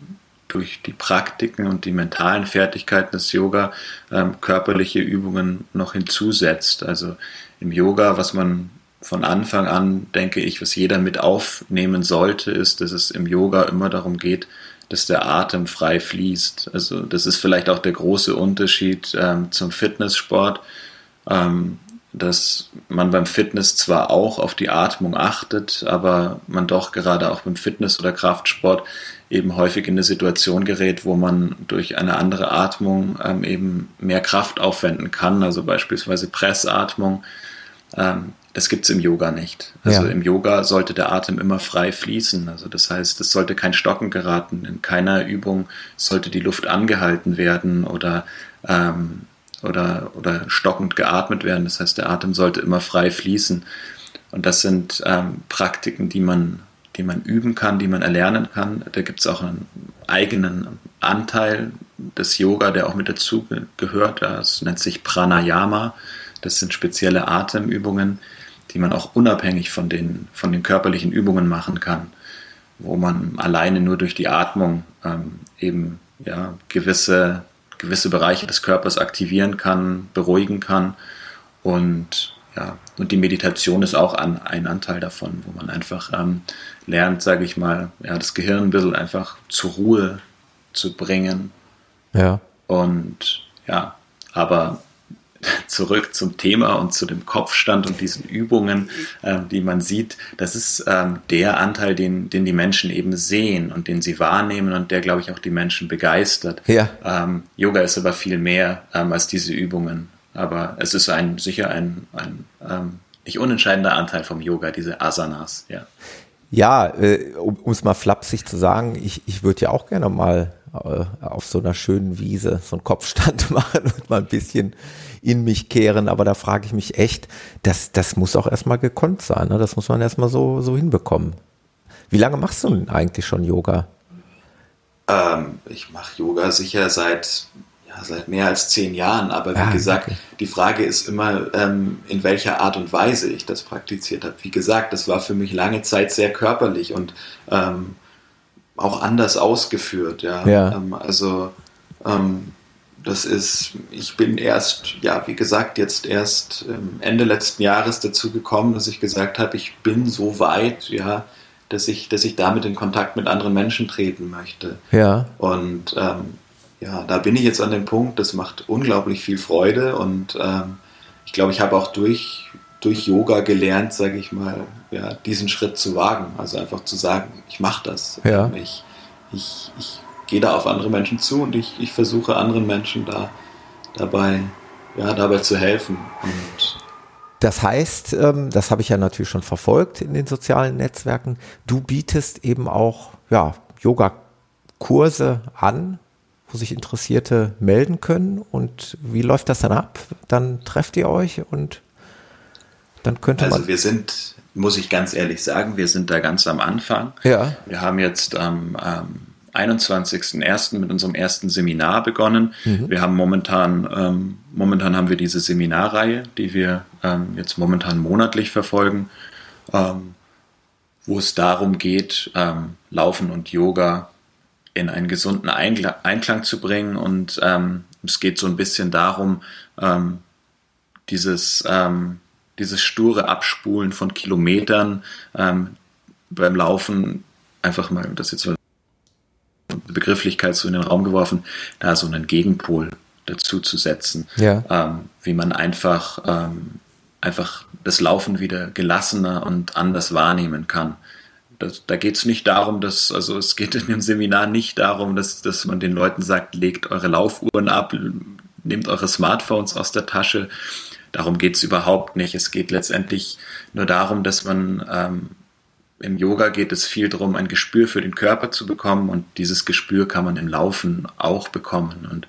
durch die Praktiken und die mentalen Fertigkeiten des Yoga ähm, körperliche Übungen noch hinzusetzt. Also im Yoga, was man von Anfang an, denke ich, was jeder mit aufnehmen sollte, ist, dass es im Yoga immer darum geht, dass der Atem frei fließt. Also das ist vielleicht auch der große Unterschied ähm, zum Fitnesssport, ähm, dass man beim Fitness zwar auch auf die Atmung achtet, aber man doch gerade auch beim Fitness oder Kraftsport eben häufig in eine Situation gerät, wo man durch eine andere Atmung ähm, eben mehr Kraft aufwenden kann, also beispielsweise Pressatmung. Ähm, das gibt es im Yoga nicht. Also ja. im Yoga sollte der Atem immer frei fließen. Also das heißt, es sollte kein Stocken geraten. In keiner Übung sollte die Luft angehalten werden oder, ähm, oder, oder stockend geatmet werden. Das heißt, der Atem sollte immer frei fließen. Und das sind ähm, Praktiken, die man, die man üben kann, die man erlernen kann. Da gibt es auch einen eigenen Anteil des Yoga, der auch mit dazu gehört. Das nennt sich Pranayama. Das sind spezielle Atemübungen, die man auch unabhängig von den, von den körperlichen Übungen machen kann, wo man alleine nur durch die Atmung ähm, eben ja, gewisse, gewisse Bereiche des Körpers aktivieren kann, beruhigen kann. Und, ja, und die Meditation ist auch an, ein Anteil davon, wo man einfach ähm, lernt, sage ich mal, ja, das Gehirn ein bisschen einfach zur Ruhe zu bringen. Ja. Und ja, aber zurück zum Thema und zu dem Kopfstand und diesen Übungen, äh, die man sieht, das ist ähm, der Anteil, den, den die Menschen eben sehen und den sie wahrnehmen und der, glaube ich, auch die Menschen begeistert. Ja. Ähm, Yoga ist aber viel mehr ähm, als diese Übungen. Aber es ist ein sicher ein, ein ähm, nicht unentscheidender Anteil vom Yoga, diese Asanas, ja. Ja, äh, um es mal flapsig zu sagen, ich, ich würde ja auch gerne mal äh, auf so einer schönen Wiese so einen Kopfstand (laughs) machen und mal ein bisschen in mich kehren, aber da frage ich mich echt, das, das muss auch erstmal gekonnt sein, ne? das muss man erstmal so, so hinbekommen. Wie lange machst du denn eigentlich schon Yoga? Ähm, ich mache Yoga sicher seit, ja, seit mehr als zehn Jahren, aber wie ah, gesagt, okay. die Frage ist immer, ähm, in welcher Art und Weise ich das praktiziert habe. Wie gesagt, das war für mich lange Zeit sehr körperlich und ähm, auch anders ausgeführt. Ja, ja. Ähm, also ähm, das ist, ich bin erst, ja, wie gesagt, jetzt erst ähm, Ende letzten Jahres dazu gekommen, dass ich gesagt habe, ich bin so weit, ja, dass ich, dass ich damit in Kontakt mit anderen Menschen treten möchte. Ja. Und ähm, ja, da bin ich jetzt an dem Punkt, das macht unglaublich viel Freude und ähm, ich glaube, ich habe auch durch, durch Yoga gelernt, sage ich mal, ja, diesen Schritt zu wagen. Also einfach zu sagen, ich mache das. Ja. Ich, ich, ich gehe da auf andere Menschen zu und ich, ich versuche anderen Menschen da dabei, ja, dabei zu helfen. Und das heißt, ähm, das habe ich ja natürlich schon verfolgt in den sozialen Netzwerken. Du bietest eben auch ja, Yoga-Kurse an, wo sich Interessierte melden können. Und wie läuft das dann ab? Dann trefft ihr euch und dann könnte also man. Also wir sind, muss ich ganz ehrlich sagen, wir sind da ganz am Anfang. Ja. Wir haben jetzt am ähm, 21.01. mit unserem ersten Seminar begonnen. Mhm. Wir haben momentan, ähm, momentan haben wir diese Seminarreihe, die wir ähm, jetzt momentan monatlich verfolgen, ähm, wo es darum geht, ähm, Laufen und Yoga in einen gesunden Einklang, Einklang zu bringen. Und ähm, es geht so ein bisschen darum, ähm, dieses, dieses sture Abspulen von Kilometern beim Laufen einfach mal, das jetzt Begrifflichkeit so in den Raum geworfen, da so einen Gegenpol dazu zu setzen, ja. ähm, wie man einfach, ähm, einfach das Laufen wieder gelassener und anders wahrnehmen kann. Das, da geht es nicht darum, dass, also es geht in dem Seminar nicht darum, dass, dass man den Leuten sagt, legt eure Laufuhren ab, nehmt eure Smartphones aus der Tasche. Darum geht es überhaupt nicht. Es geht letztendlich nur darum, dass man ähm, im Yoga geht es viel darum, ein Gespür für den Körper zu bekommen und dieses Gespür kann man im Laufen auch bekommen. Und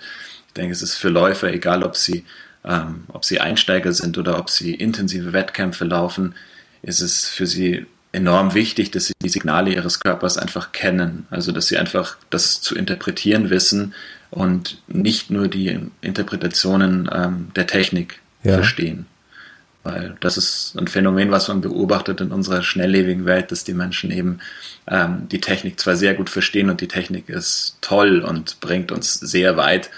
ich denke, es ist für Läufer, egal ob sie, ähm, ob sie Einsteiger sind oder ob sie intensive Wettkämpfe laufen, ist es für sie enorm wichtig, dass sie die Signale ihres Körpers einfach kennen. Also, dass sie einfach das zu interpretieren wissen und nicht nur die Interpretationen ähm, der Technik ja. verstehen. Weil das ist ein Phänomen, was man beobachtet in unserer schnelllebigen Welt, dass die Menschen eben ähm, die Technik zwar sehr gut verstehen und die Technik ist toll und bringt uns sehr weit.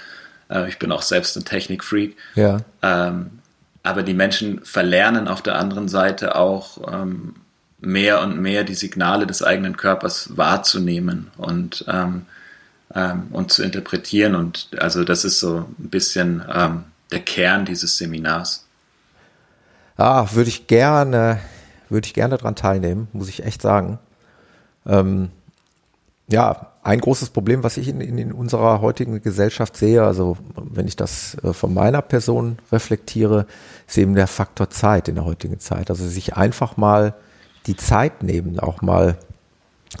Äh, ich bin auch selbst ein Technikfreak. Ja. Ähm, aber die Menschen verlernen auf der anderen Seite auch ähm, mehr und mehr die Signale des eigenen Körpers wahrzunehmen und, ähm, ähm, und zu interpretieren. Und also das ist so ein bisschen ähm, der Kern dieses Seminars. Ah, würde ich gerne, würde ich gerne daran teilnehmen, muss ich echt sagen. Ähm, ja, ein großes Problem, was ich in, in, in, unserer heutigen Gesellschaft sehe, also wenn ich das äh, von meiner Person reflektiere, ist eben der Faktor Zeit in der heutigen Zeit. Also sich einfach mal die Zeit nehmen, auch mal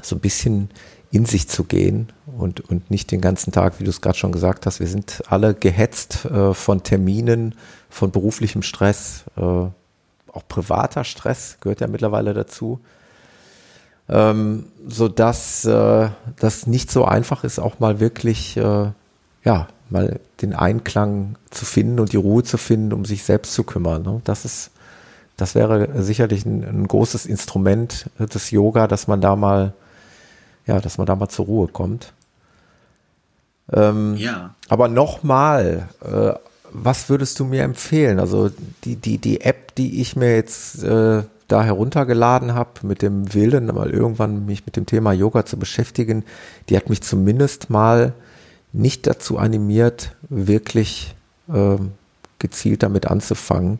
so ein bisschen in sich zu gehen und, und nicht den ganzen Tag, wie du es gerade schon gesagt hast, wir sind alle gehetzt äh, von Terminen, von beruflichem Stress, äh, auch privater Stress gehört ja mittlerweile dazu ähm, so dass äh, das nicht so einfach ist, auch mal wirklich äh, ja mal den Einklang zu finden und die Ruhe zu finden, um sich selbst zu kümmern. Ne? Das ist das wäre sicherlich ein, ein, großes Instrument des Yoga, dass man da mal ja, dass man da mal zur Ruhe kommt. Ähm, ja. Aber nochmal, äh, was würdest du mir empfehlen? Also die, die, die App, die ich mir jetzt äh, da heruntergeladen habe, mit dem Willen, mal irgendwann mich mit dem Thema Yoga zu beschäftigen, die hat mich zumindest mal nicht dazu animiert, wirklich äh, gezielt damit anzufangen.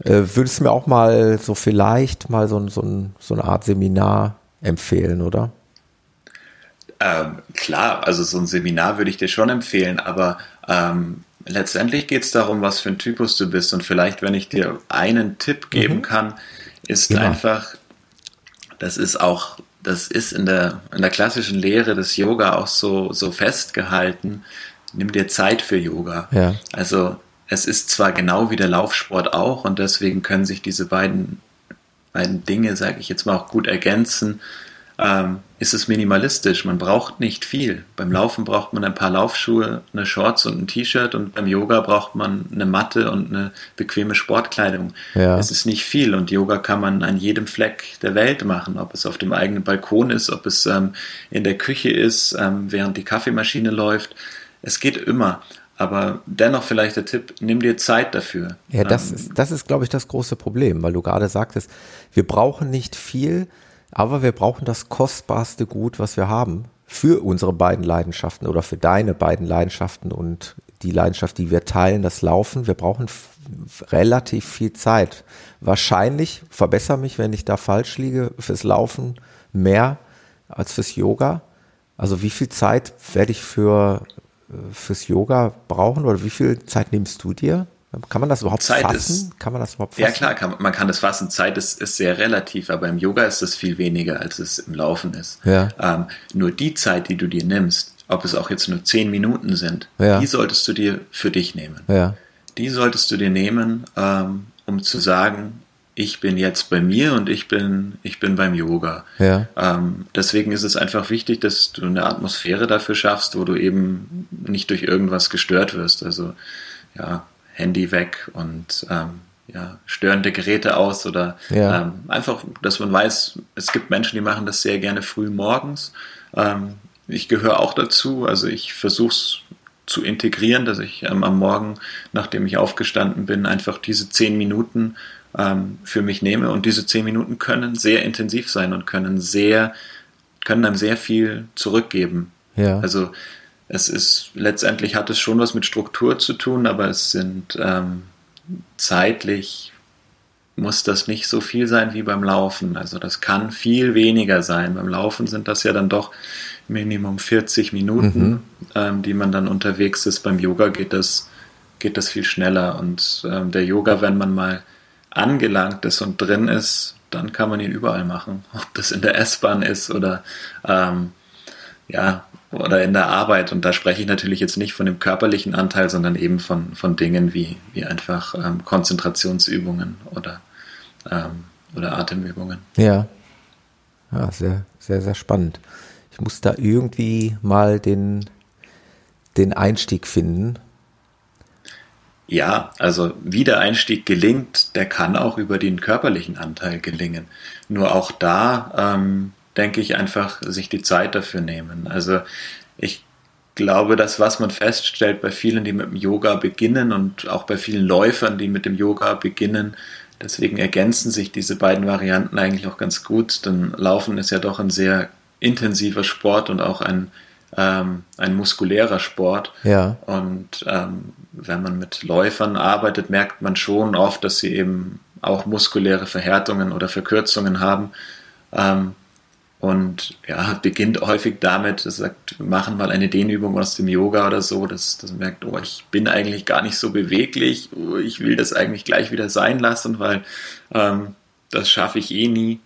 Äh, würdest du mir auch mal so vielleicht mal so, so, so eine Art Seminar empfehlen, oder? Ähm, klar, also so ein Seminar würde ich dir schon empfehlen, aber ähm, letztendlich geht es darum, was für ein Typus du bist. Und vielleicht, wenn ich dir einen Tipp geben mhm. kann, ist genau. einfach, das ist auch, das ist in der, in der klassischen Lehre des Yoga auch so, so festgehalten. Nimm dir Zeit für Yoga. Ja. Also es ist zwar genau wie der Laufsport auch und deswegen können sich diese beiden, beiden Dinge, sage ich jetzt mal, auch gut ergänzen ähm, ist es minimalistisch. Man braucht nicht viel. Beim Laufen braucht man ein paar Laufschuhe, eine Shorts und ein T-Shirt und beim Yoga braucht man eine Matte und eine bequeme Sportkleidung. Ja. Es ist nicht viel und Yoga kann man an jedem Fleck der Welt machen, ob es auf dem eigenen Balkon ist, ob es ähm, in der Küche ist, ähm, während die Kaffeemaschine läuft. Es geht immer. Aber dennoch vielleicht der Tipp, nimm dir Zeit dafür. Ja, das ähm, ist, das ist, glaube ich, das große Problem, weil du gerade sagtest, wir brauchen nicht viel, aber wir brauchen das kostbarste Gut, was wir haben, für unsere beiden Leidenschaften oder für deine beiden Leidenschaften und die Leidenschaft, die wir teilen, das Laufen. Wir brauchen relativ viel Zeit. Wahrscheinlich, verbessere mich, wenn ich da falsch liege, fürs Laufen mehr als fürs Yoga. Also wie viel Zeit werde ich für äh, fürs Yoga brauchen oder wie viel Zeit nimmst du dir? Kann man das überhaupt Zeit fassen? Ist, kann man das überhaupt fassen? Ja klar, kann, man kann das fassen. Zeit ist, ist sehr relativ, aber im Yoga ist es viel weniger, als es im Laufen ist. Ja. Ähm, nur die Zeit, die du dir nimmst, ob es auch jetzt nur zehn Minuten sind, ja. die solltest du dir für dich nehmen. Ja. Die solltest du dir nehmen, ähm, um zu sagen, ich bin jetzt bei mir und ich bin, ich bin beim Yoga. Ja. Ähm, deswegen ist es einfach wichtig, dass du eine Atmosphäre dafür schaffst, wo du eben nicht durch irgendwas gestört wirst. Also ja, Handy weg und ähm, ja, störende Geräte aus oder ja. ähm, einfach, dass man weiß, es gibt Menschen, die machen das sehr gerne früh morgens. Ähm, ich gehöre auch dazu, also ich versuche es zu integrieren, dass ich ähm, am Morgen, nachdem ich aufgestanden bin, einfach diese zehn Minuten ähm, für mich nehme und diese zehn Minuten können sehr intensiv sein und können sehr, können einem sehr viel zurückgeben. Ja. Also es ist letztendlich hat es schon was mit Struktur zu tun, aber es sind ähm, zeitlich muss das nicht so viel sein wie beim Laufen. Also das kann viel weniger sein. Beim Laufen sind das ja dann doch Minimum 40 Minuten, mhm. ähm, die man dann unterwegs ist. Beim Yoga geht das, geht das viel schneller. Und ähm, der Yoga, wenn man mal angelangt ist und drin ist, dann kann man ihn überall machen. Ob das in der S-Bahn ist oder ähm, ja, oder in der Arbeit. Und da spreche ich natürlich jetzt nicht von dem körperlichen Anteil, sondern eben von, von Dingen wie, wie einfach ähm, Konzentrationsübungen oder, ähm, oder Atemübungen. Ja. Ja, sehr, sehr, sehr spannend. Ich muss da irgendwie mal den, den Einstieg finden. Ja, also wie der Einstieg gelingt, der kann auch über den körperlichen Anteil gelingen. Nur auch da ähm, denke ich einfach, sich die Zeit dafür nehmen. Also ich glaube, das, was man feststellt bei vielen, die mit dem Yoga beginnen und auch bei vielen Läufern, die mit dem Yoga beginnen, deswegen ergänzen sich diese beiden Varianten eigentlich auch ganz gut, denn Laufen ist ja doch ein sehr intensiver Sport und auch ein ähm, ein muskulärer Sport. Ja. Und ähm, wenn man mit Läufern arbeitet, merkt man schon oft, dass sie eben auch muskuläre Verhärtungen oder Verkürzungen haben. Ähm, und ja, beginnt häufig damit, dass sagt, wir machen mal eine Dehnübung aus dem Yoga oder so, dass, dass man merkt, oh, ich bin eigentlich gar nicht so beweglich, oh, ich will das eigentlich gleich wieder sein lassen, weil ähm, das schaffe ich eh nie.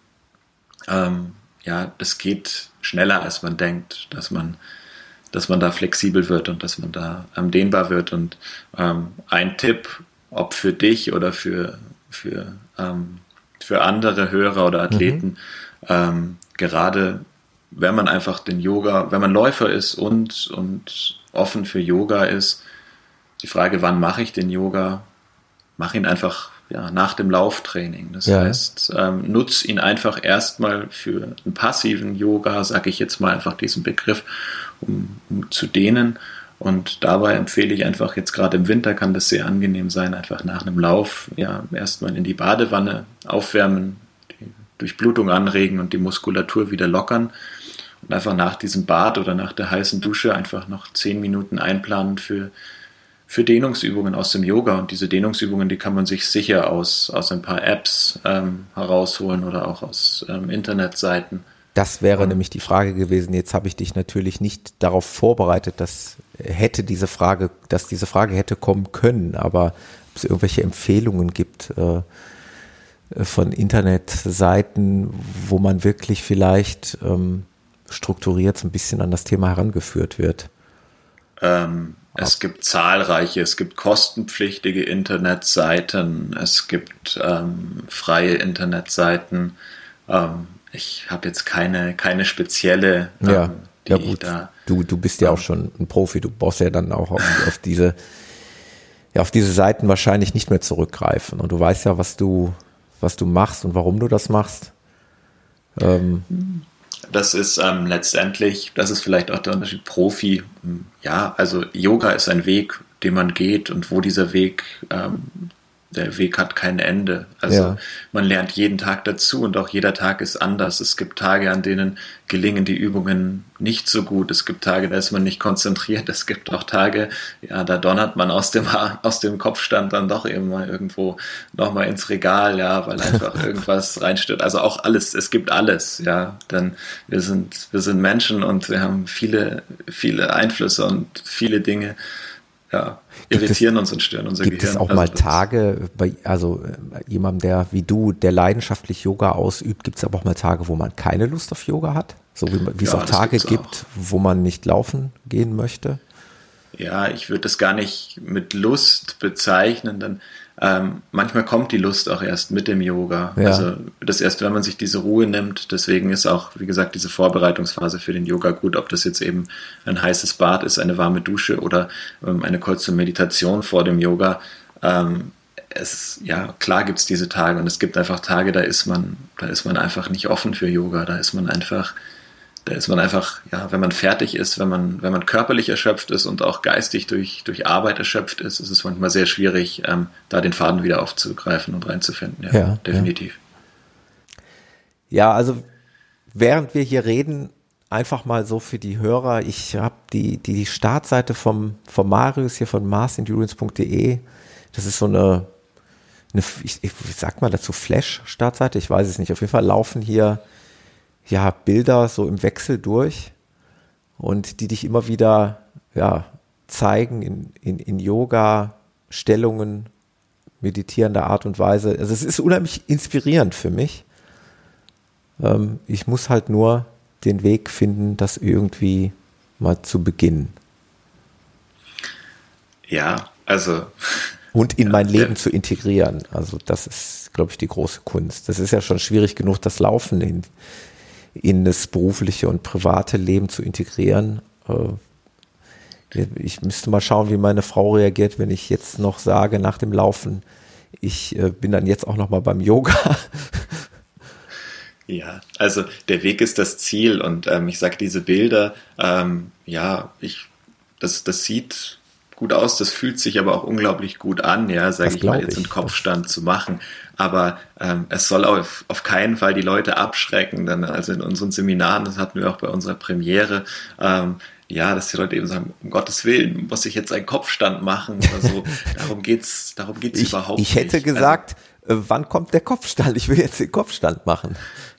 Ähm, ja, das geht schneller, als man denkt, dass man, dass man da flexibel wird und dass man da ähm, dehnbar wird. Und ähm, ein Tipp, ob für dich oder für, für, ähm, für andere Hörer oder Athleten, mhm. Gerade wenn man einfach den Yoga, wenn man Läufer ist und, und offen für Yoga ist, die Frage, wann mache ich den Yoga? Mach ihn einfach ja, nach dem Lauftraining. Das ja. heißt, ähm, nutz ihn einfach erstmal für einen passiven Yoga, sage ich jetzt mal einfach diesen Begriff, um, um zu dehnen. Und dabei empfehle ich einfach, jetzt gerade im Winter kann das sehr angenehm sein, einfach nach einem Lauf ja, erstmal in die Badewanne aufwärmen, Durchblutung anregen und die Muskulatur wieder lockern. Und einfach nach diesem Bad oder nach der heißen Dusche einfach noch zehn Minuten einplanen für für Dehnungsübungen aus dem Yoga. Und diese Dehnungsübungen, die kann man sich sicher aus, aus ein paar Apps ähm, herausholen oder auch aus ähm, Internetseiten. Das wäre nämlich die Frage gewesen. Jetzt habe ich dich natürlich nicht darauf vorbereitet, dass hätte diese Frage, dass diese Frage hätte kommen können, aber ob es irgendwelche Empfehlungen gibt äh, von Internetseiten, wo man wirklich vielleicht ähm, strukturiert so ein bisschen an das Thema herangeführt wird. Ähm, es gibt zahlreiche, es gibt kostenpflichtige Internetseiten, es gibt ähm, freie Internetseiten. Ähm, ich habe jetzt keine, keine spezielle, ähm, ja, die ja gut. da. Du, du bist ja auch schon ein Profi, du brauchst ja dann auch auf, auf diese, ja, auf diese Seiten wahrscheinlich nicht mehr zurückgreifen. Und du weißt ja, was du, was du machst und warum du das machst. Ähm, das ist ähm, letztendlich, das ist vielleicht auch der Unterschied Profi. Ja, also Yoga ist ein Weg, den man geht und wo dieser Weg ähm, der Weg hat kein Ende. Also ja. man lernt jeden Tag dazu und auch jeder Tag ist anders. Es gibt Tage, an denen gelingen die Übungen nicht so gut. Es gibt Tage, da ist man nicht konzentriert. Es gibt auch Tage, ja, da donnert man aus dem, aus dem Kopfstand dann doch eben mal irgendwo nochmal ins Regal, ja, weil einfach (laughs) irgendwas reinstört. Also auch alles, es gibt alles, ja. Denn wir sind, wir sind Menschen und wir haben viele, viele Einflüsse und viele Dinge, ja, irritieren es, uns und stören unser gibt Gehirn. Gibt es auch also mal Tage, bei, also äh, jemandem, der wie du, der leidenschaftlich Yoga ausübt, gibt es aber auch mal Tage, wo man keine Lust auf Yoga hat? So wie, wie ja, es auch Tage gibt, auch. wo man nicht laufen gehen möchte? Ja, ich würde das gar nicht mit Lust bezeichnen, denn ähm, manchmal kommt die Lust auch erst mit dem Yoga. Ja. Also das erst, wenn man sich diese Ruhe nimmt. Deswegen ist auch, wie gesagt, diese Vorbereitungsphase für den Yoga gut, ob das jetzt eben ein heißes Bad ist, eine warme Dusche oder ähm, eine kurze Meditation vor dem Yoga. Ähm, es, ja, klar gibt es diese Tage und es gibt einfach Tage, da ist man, da ist man einfach nicht offen für Yoga, da ist man einfach da ist man einfach, ja, wenn man fertig ist, wenn man, wenn man körperlich erschöpft ist und auch geistig durch, durch Arbeit erschöpft ist, ist es manchmal sehr schwierig, ähm, da den Faden wieder aufzugreifen und reinzufinden. Ja, ja definitiv. Ja. ja, also während wir hier reden, einfach mal so für die Hörer, ich habe die, die, die Startseite vom, vom Marius hier von marsendurance.de, das ist so eine, eine ich, ich sag mal dazu Flash-Startseite, ich weiß es nicht, auf jeden Fall laufen hier ja, Bilder so im Wechsel durch und die dich immer wieder ja, zeigen in, in, in Yoga, Stellungen, meditierender Art und Weise. Also es ist unheimlich inspirierend für mich. Ähm, ich muss halt nur den Weg finden, das irgendwie mal zu beginnen. Ja, also. (laughs) Und in ja, mein Leben ja. zu integrieren. Also das ist, glaube ich, die große Kunst. Das ist ja schon schwierig genug, das Laufen in, in das berufliche und private Leben zu integrieren. Äh, Ich müsste mal schauen, wie meine Frau reagiert, wenn ich jetzt noch sage nach dem Laufen, ich äh, bin dann jetzt auch noch mal beim Yoga. (laughs) Ja, also der Weg ist das Ziel und ähm, ich sage diese Bilder, ähm, ja, ich, das, das sieht gut aus, das fühlt sich aber auch unglaublich gut an, ja, sage ich mal, jetzt einen Kopfstand zu machen. Aber ähm, es soll auf, auf keinen Fall die Leute abschrecken. Dann, also in unseren Seminaren, das hatten wir auch bei unserer Premiere, ähm, ja, dass die Leute eben sagen, um Gottes Willen, muss ich jetzt einen Kopfstand machen oder so. (laughs) darum geht's, darum geht's ich, überhaupt nicht. Ich hätte nicht. Also gesagt, also, wann kommt der Kopfstand? Ich will jetzt den Kopfstand machen.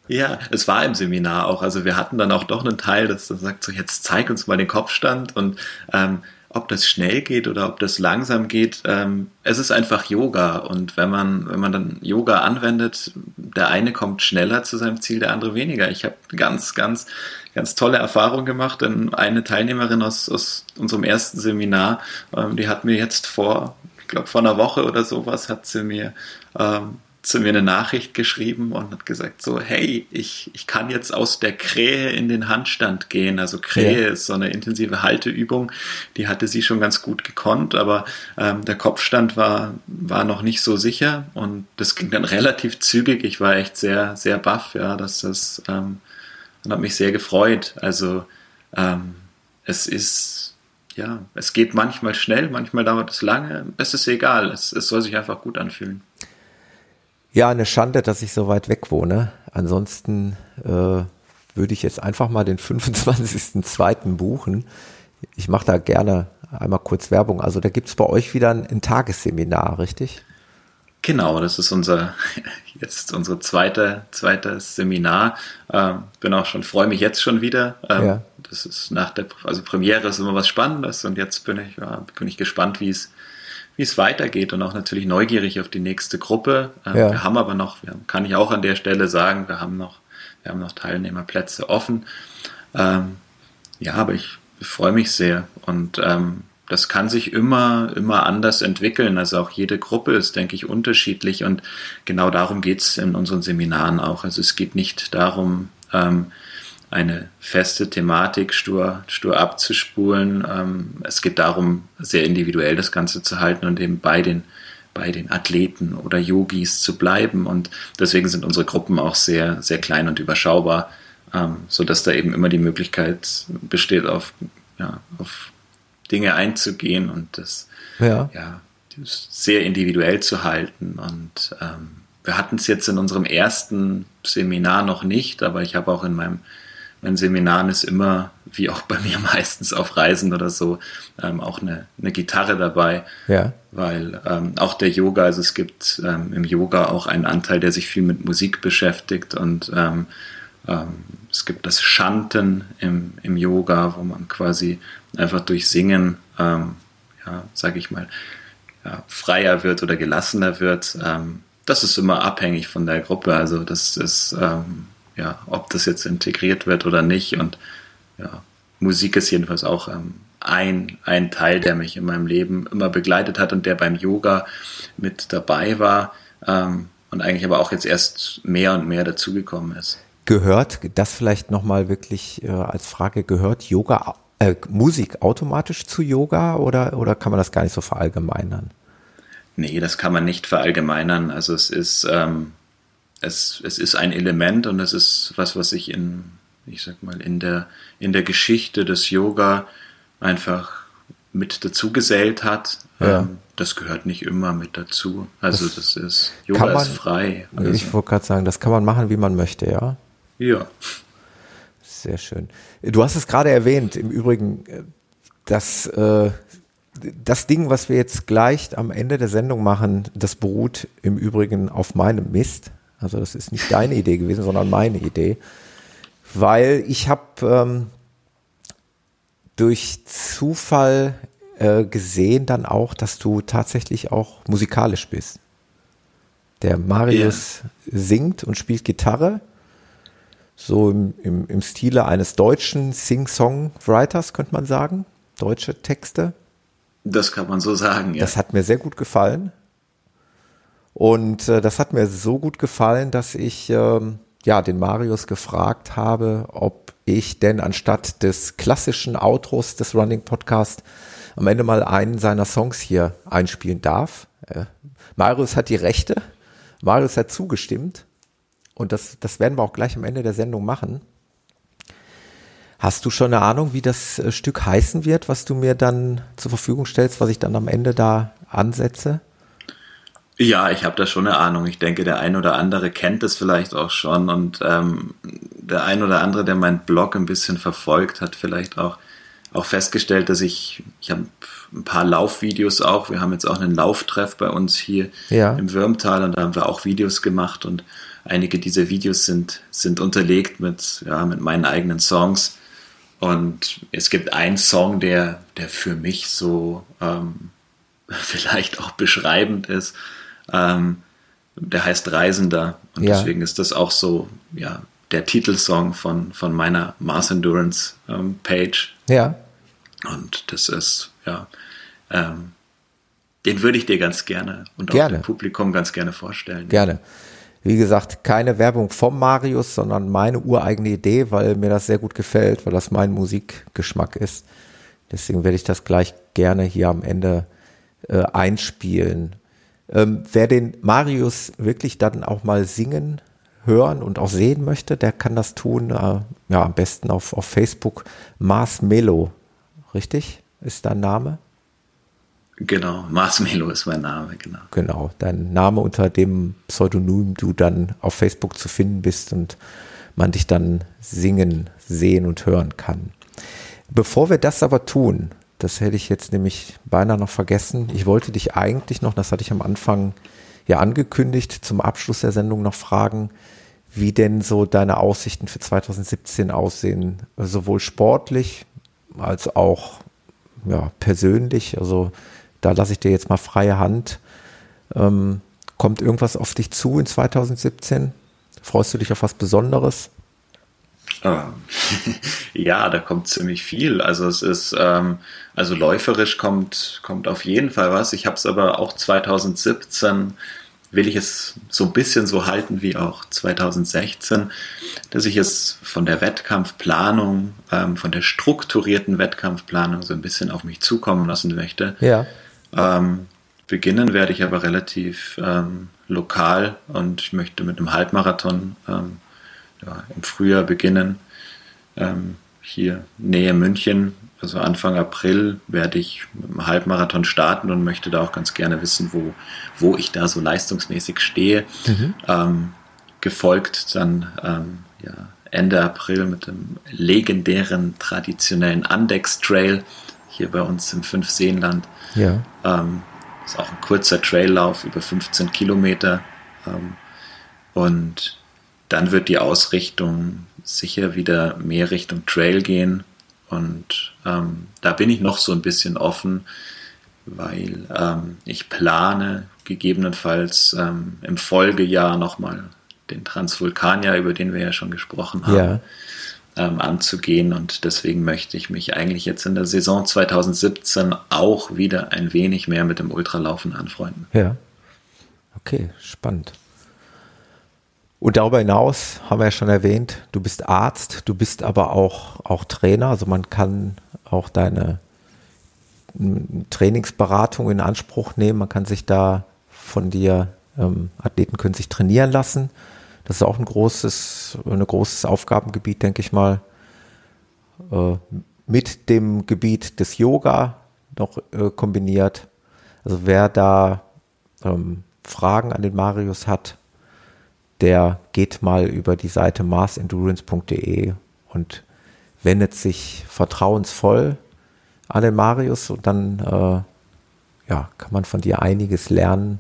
Ja, es war im Seminar auch. Also wir hatten dann auch doch einen Teil, das sagt so, jetzt zeig uns mal den Kopfstand und ähm, ob das schnell geht oder ob das langsam geht, ähm, es ist einfach Yoga. Und wenn man, wenn man dann Yoga anwendet, der eine kommt schneller zu seinem Ziel, der andere weniger. Ich habe ganz, ganz, ganz tolle Erfahrungen gemacht. Denn eine Teilnehmerin aus, aus unserem ersten Seminar, ähm, die hat mir jetzt vor, ich glaube vor einer Woche oder sowas, hat sie mir ähm, zu mir eine Nachricht geschrieben und hat gesagt so, hey, ich, ich kann jetzt aus der Krähe in den Handstand gehen. Also Krähe ja. ist so eine intensive Halteübung, die hatte sie schon ganz gut gekonnt, aber ähm, der Kopfstand war, war noch nicht so sicher und das ging dann relativ zügig. Ich war echt sehr, sehr baff, ja, dass das ähm, und hat mich sehr gefreut. Also ähm, es ist ja, es geht manchmal schnell, manchmal dauert es lange. Es ist egal, es, es soll sich einfach gut anfühlen. Ja, eine Schande, dass ich so weit weg wohne. Ansonsten äh, würde ich jetzt einfach mal den (laughs) 25.02. buchen. Ich mache da gerne einmal kurz Werbung. Also da gibt's bei euch wieder ein, ein Tagesseminar, richtig? Genau, das ist unser (laughs) jetzt unser zweiter zweites Seminar. Ähm, bin auch schon freue mich jetzt schon wieder. Ähm, ja. Das ist nach der also Premiere ist immer was Spannendes und jetzt bin ich ja, bin ich gespannt, wie es wie es weitergeht und auch natürlich neugierig auf die nächste Gruppe. Ähm, ja. Wir haben aber noch, kann ich auch an der Stelle sagen, wir haben noch, wir haben noch Teilnehmerplätze offen. Ähm, ja, aber ich, ich freue mich sehr und ähm, das kann sich immer, immer anders entwickeln. Also auch jede Gruppe ist, denke ich, unterschiedlich und genau darum geht es in unseren Seminaren auch. Also es geht nicht darum, ähm, eine feste Thematik stur, stur abzuspulen. Ähm, es geht darum, sehr individuell das Ganze zu halten und eben bei den, bei den Athleten oder Yogis zu bleiben. Und deswegen sind unsere Gruppen auch sehr, sehr klein und überschaubar, ähm, sodass da eben immer die Möglichkeit besteht, auf, ja, auf Dinge einzugehen und das ja. Ja, sehr individuell zu halten. Und ähm, wir hatten es jetzt in unserem ersten Seminar noch nicht, aber ich habe auch in meinem in Seminaren ist immer, wie auch bei mir (laughs) meistens auf Reisen oder so, ähm, auch eine, eine Gitarre dabei. Ja. Weil ähm, auch der Yoga, also es gibt ähm, im Yoga auch einen Anteil, der sich viel mit Musik beschäftigt und ähm, ähm, es gibt das Shanten im, im Yoga, wo man quasi einfach durch Singen, ähm, ja, sag ich mal, ja, freier wird oder gelassener wird. das ist immer abhängig von der Gruppe. Also das ist ja, ob das jetzt integriert wird oder nicht. Und ja, Musik ist jedenfalls auch ähm, ein, ein Teil, der mich in meinem Leben immer begleitet hat und der beim Yoga mit dabei war ähm, und eigentlich aber auch jetzt erst mehr und mehr dazugekommen ist. Gehört das vielleicht nochmal wirklich äh, als Frage, gehört Yoga, äh, Musik automatisch zu Yoga oder, oder kann man das gar nicht so verallgemeinern? Nee, das kann man nicht verallgemeinern. Also es ist, ähm, es, es ist ein Element und es ist was, was sich in, ich sag mal, in der, in der Geschichte des Yoga einfach mit dazu gesellt hat. Ja. Ähm, das gehört nicht immer mit dazu. Also das, das ist, Yoga man, ist frei. Also. Ich wollte gerade sagen, das kann man machen, wie man möchte, ja? Ja. Sehr schön. Du hast es gerade erwähnt, im Übrigen, äh, dass äh, das Ding, was wir jetzt gleich am Ende der Sendung machen, das beruht im Übrigen auf meinem Mist. Also das ist nicht deine Idee gewesen, sondern meine Idee. Weil ich habe ähm, durch Zufall äh, gesehen dann auch, dass du tatsächlich auch musikalisch bist. Der Marius yeah. singt und spielt Gitarre, so im, im, im Stile eines deutschen Sing-Song-Writers, könnte man sagen. Deutsche Texte. Das kann man so sagen, ja. Das hat mir sehr gut gefallen. Und äh, das hat mir so gut gefallen, dass ich ähm, ja den Marius gefragt habe, ob ich denn anstatt des klassischen Outros des Running Podcast am Ende mal einen seiner Songs hier einspielen darf. Äh, Marius hat die Rechte. Marius hat zugestimmt. Und das, das werden wir auch gleich am Ende der Sendung machen. Hast du schon eine Ahnung, wie das äh, Stück heißen wird, was du mir dann zur Verfügung stellst, was ich dann am Ende da ansetze? Ja, ich habe da schon eine Ahnung. Ich denke, der ein oder andere kennt es vielleicht auch schon und ähm, der ein oder andere, der meinen Blog ein bisschen verfolgt, hat vielleicht auch auch festgestellt, dass ich ich habe ein paar Laufvideos auch. Wir haben jetzt auch einen Lauftreff bei uns hier ja. im Würmtal und da haben wir auch Videos gemacht und einige dieser Videos sind sind unterlegt mit ja mit meinen eigenen Songs und es gibt einen Song, der der für mich so ähm, (laughs) vielleicht auch beschreibend ist ähm, der heißt Reisender und ja. deswegen ist das auch so, ja, der Titelsong von, von meiner Mars Endurance ähm, Page. Ja. Und das ist, ja, ähm, den würde ich dir ganz gerne und gerne. auch dem Publikum ganz gerne vorstellen. Gerne. Wie gesagt, keine Werbung vom Marius, sondern meine ureigene Idee, weil mir das sehr gut gefällt, weil das mein Musikgeschmack ist. Deswegen werde ich das gleich gerne hier am Ende äh, einspielen. Ähm, wer den Marius wirklich dann auch mal singen, hören und auch sehen möchte, der kann das tun, äh, ja, am besten auf, auf Facebook. Mars Melo, richtig? Ist dein Name? Genau, Mars Melo ist mein Name, genau. Genau, dein Name, unter dem Pseudonym du dann auf Facebook zu finden bist und man dich dann singen, sehen und hören kann. Bevor wir das aber tun, das hätte ich jetzt nämlich beinahe noch vergessen. Ich wollte dich eigentlich noch, das hatte ich am Anfang ja angekündigt, zum Abschluss der Sendung noch fragen, wie denn so deine Aussichten für 2017 aussehen, sowohl sportlich als auch ja, persönlich. Also da lasse ich dir jetzt mal freie Hand. Ähm, kommt irgendwas auf dich zu in 2017? Freust du dich auf was Besonderes? Ähm, (laughs) ja, da kommt ziemlich viel. Also es ist, ähm, also läuferisch kommt, kommt auf jeden Fall was. Ich habe es aber auch 2017 will ich es so ein bisschen so halten wie auch 2016, dass ich es von der Wettkampfplanung, ähm, von der strukturierten Wettkampfplanung so ein bisschen auf mich zukommen lassen möchte. Ja. Ähm, beginnen werde ich aber relativ ähm, lokal und ich möchte mit einem Halbmarathon ähm, ja, im Frühjahr beginnen. Ähm, hier Nähe München, also Anfang April, werde ich mit einem Halbmarathon starten und möchte da auch ganz gerne wissen, wo, wo ich da so leistungsmäßig stehe. Mhm. Ähm, gefolgt dann ähm, ja, Ende April mit dem legendären traditionellen Andex Trail hier bei uns im Fünfseenland. Ja. Ähm, ist auch ein kurzer Traillauf über 15 Kilometer. Ähm, und dann wird die Ausrichtung sicher wieder mehr Richtung Trail gehen. Und ähm, da bin ich noch so ein bisschen offen, weil ähm, ich plane gegebenenfalls ähm, im Folgejahr nochmal den Transvulkanier, über den wir ja schon gesprochen haben, ja. ähm, anzugehen. Und deswegen möchte ich mich eigentlich jetzt in der Saison 2017 auch wieder ein wenig mehr mit dem Ultralaufen anfreunden. Ja. Okay, spannend. Und darüber hinaus haben wir ja schon erwähnt, du bist Arzt, du bist aber auch, auch Trainer. Also man kann auch deine Trainingsberatung in Anspruch nehmen. Man kann sich da von dir, ähm, Athleten können sich trainieren lassen. Das ist auch ein großes, ein großes Aufgabengebiet, denke ich mal. Äh, mit dem Gebiet des Yoga noch äh, kombiniert. Also wer da ähm, Fragen an den Marius hat, der geht mal über die Seite marsendurance.de und wendet sich vertrauensvoll an den Marius und dann äh, ja, kann man von dir einiges lernen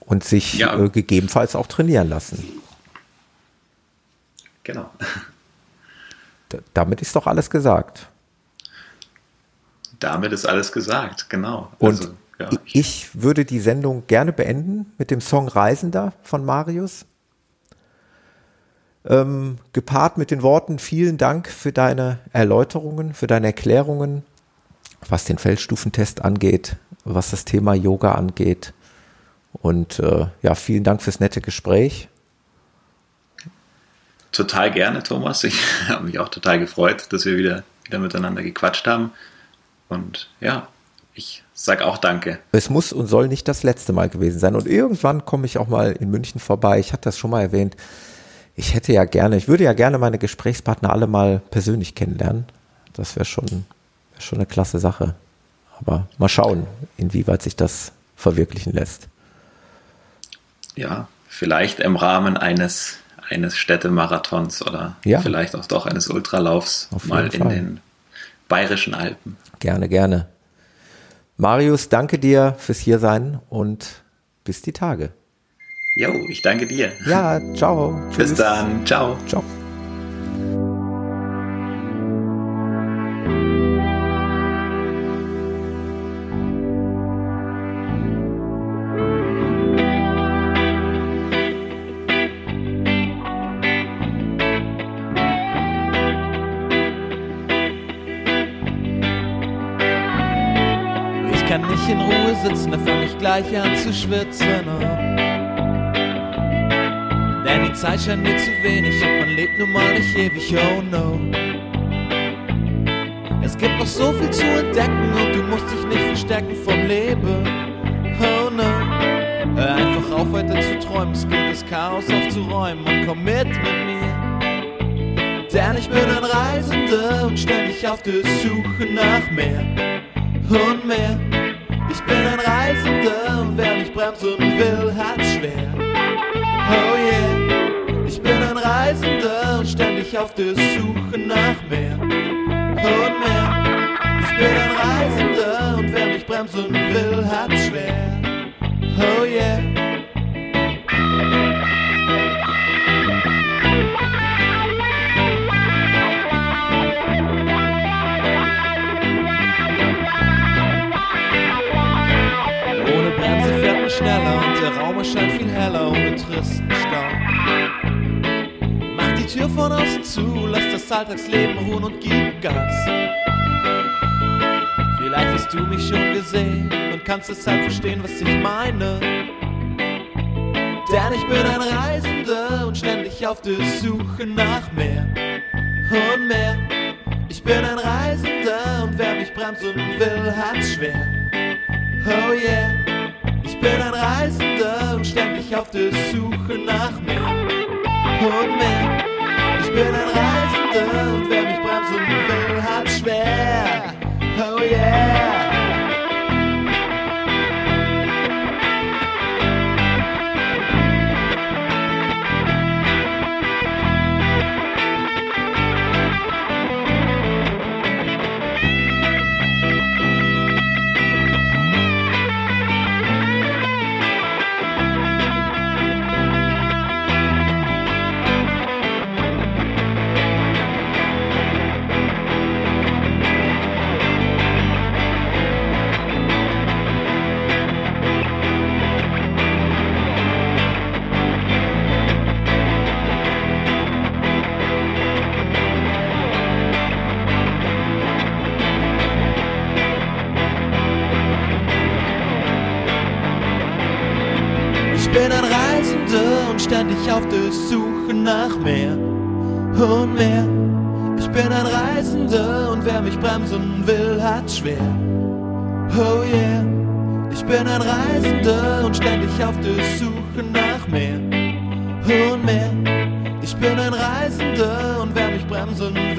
und sich ja. äh, gegebenenfalls auch trainieren lassen. Genau. D damit ist doch alles gesagt. Damit ist alles gesagt, genau. Und also ja. Ich würde die Sendung gerne beenden mit dem Song Reisender von Marius. Ähm, gepaart mit den Worten vielen Dank für deine Erläuterungen, für deine Erklärungen, was den Feldstufentest angeht, was das Thema Yoga angeht. Und äh, ja, vielen Dank fürs nette Gespräch. total gerne, Thomas. Ich (laughs) habe mich auch total gefreut, dass wir wieder, wieder miteinander gequatscht haben. Und ja, ich sag auch Danke. Es muss und soll nicht das letzte Mal gewesen sein. Und irgendwann komme ich auch mal in München vorbei. Ich hatte das schon mal erwähnt. Ich hätte ja gerne, ich würde ja gerne meine Gesprächspartner alle mal persönlich kennenlernen. Das wäre schon, wär schon eine klasse Sache. Aber mal schauen, inwieweit sich das verwirklichen lässt. Ja, vielleicht im Rahmen eines, eines Städtemarathons oder ja. vielleicht auch doch eines Ultralaufs mal in den bayerischen Alpen. Gerne, gerne. Marius, danke dir fürs Hiersein und bis die Tage. Jo, ich danke dir. Ja, ciao. Bis dann. Ciao. Ciao. Schwitzen. Oh. Denn die Zeit scheint mir zu wenig und man lebt nun mal nicht ewig, oh no. Es gibt noch so viel zu entdecken und du musst dich nicht verstecken vom Leben, oh no. Hör einfach auf, weiter zu träumen, es gilt das Chaos aufzuräumen und komm mit mit mir. Denn ich bin ein Reisender und ständig auf der Suche nach mehr und mehr. Ich bin ein Reisender und wer mich bremsen will, hat's schwer. Oh yeah, ich bin ein Reisender und ständig auf der Suche nach mehr und mehr. Ich bin ein Reisender und wer mich bremsen will, hat's schwer. Oh yeah. Schneller und der Raum erscheint viel heller ohne tristen Stau. Mach die Tür von außen zu, lass das Alltagsleben ruhen und gib Gas. Vielleicht hast du mich schon gesehen und kannst deshalb verstehen, was ich meine. Denn ich bin ein Reisender und ständig auf der Suche nach mehr und mehr. Ich bin ein Reisender und wer mich bremsen will, hat's schwer. Oh yeah bin ein Reisender und ständig auf der Suche nach mehr und mehr. Ich bin ein Reisender und wer mich bremsen will, hat's schwer. Oh yeah. Ständig auf der Suche nach mehr und mehr. Ich bin ein Reisender und wer mich bremsen will, hat's schwer. Oh yeah, ich bin ein Reisender und ständig auf der Suche nach mehr und mehr. Ich bin ein Reisender und wer mich bremsen will,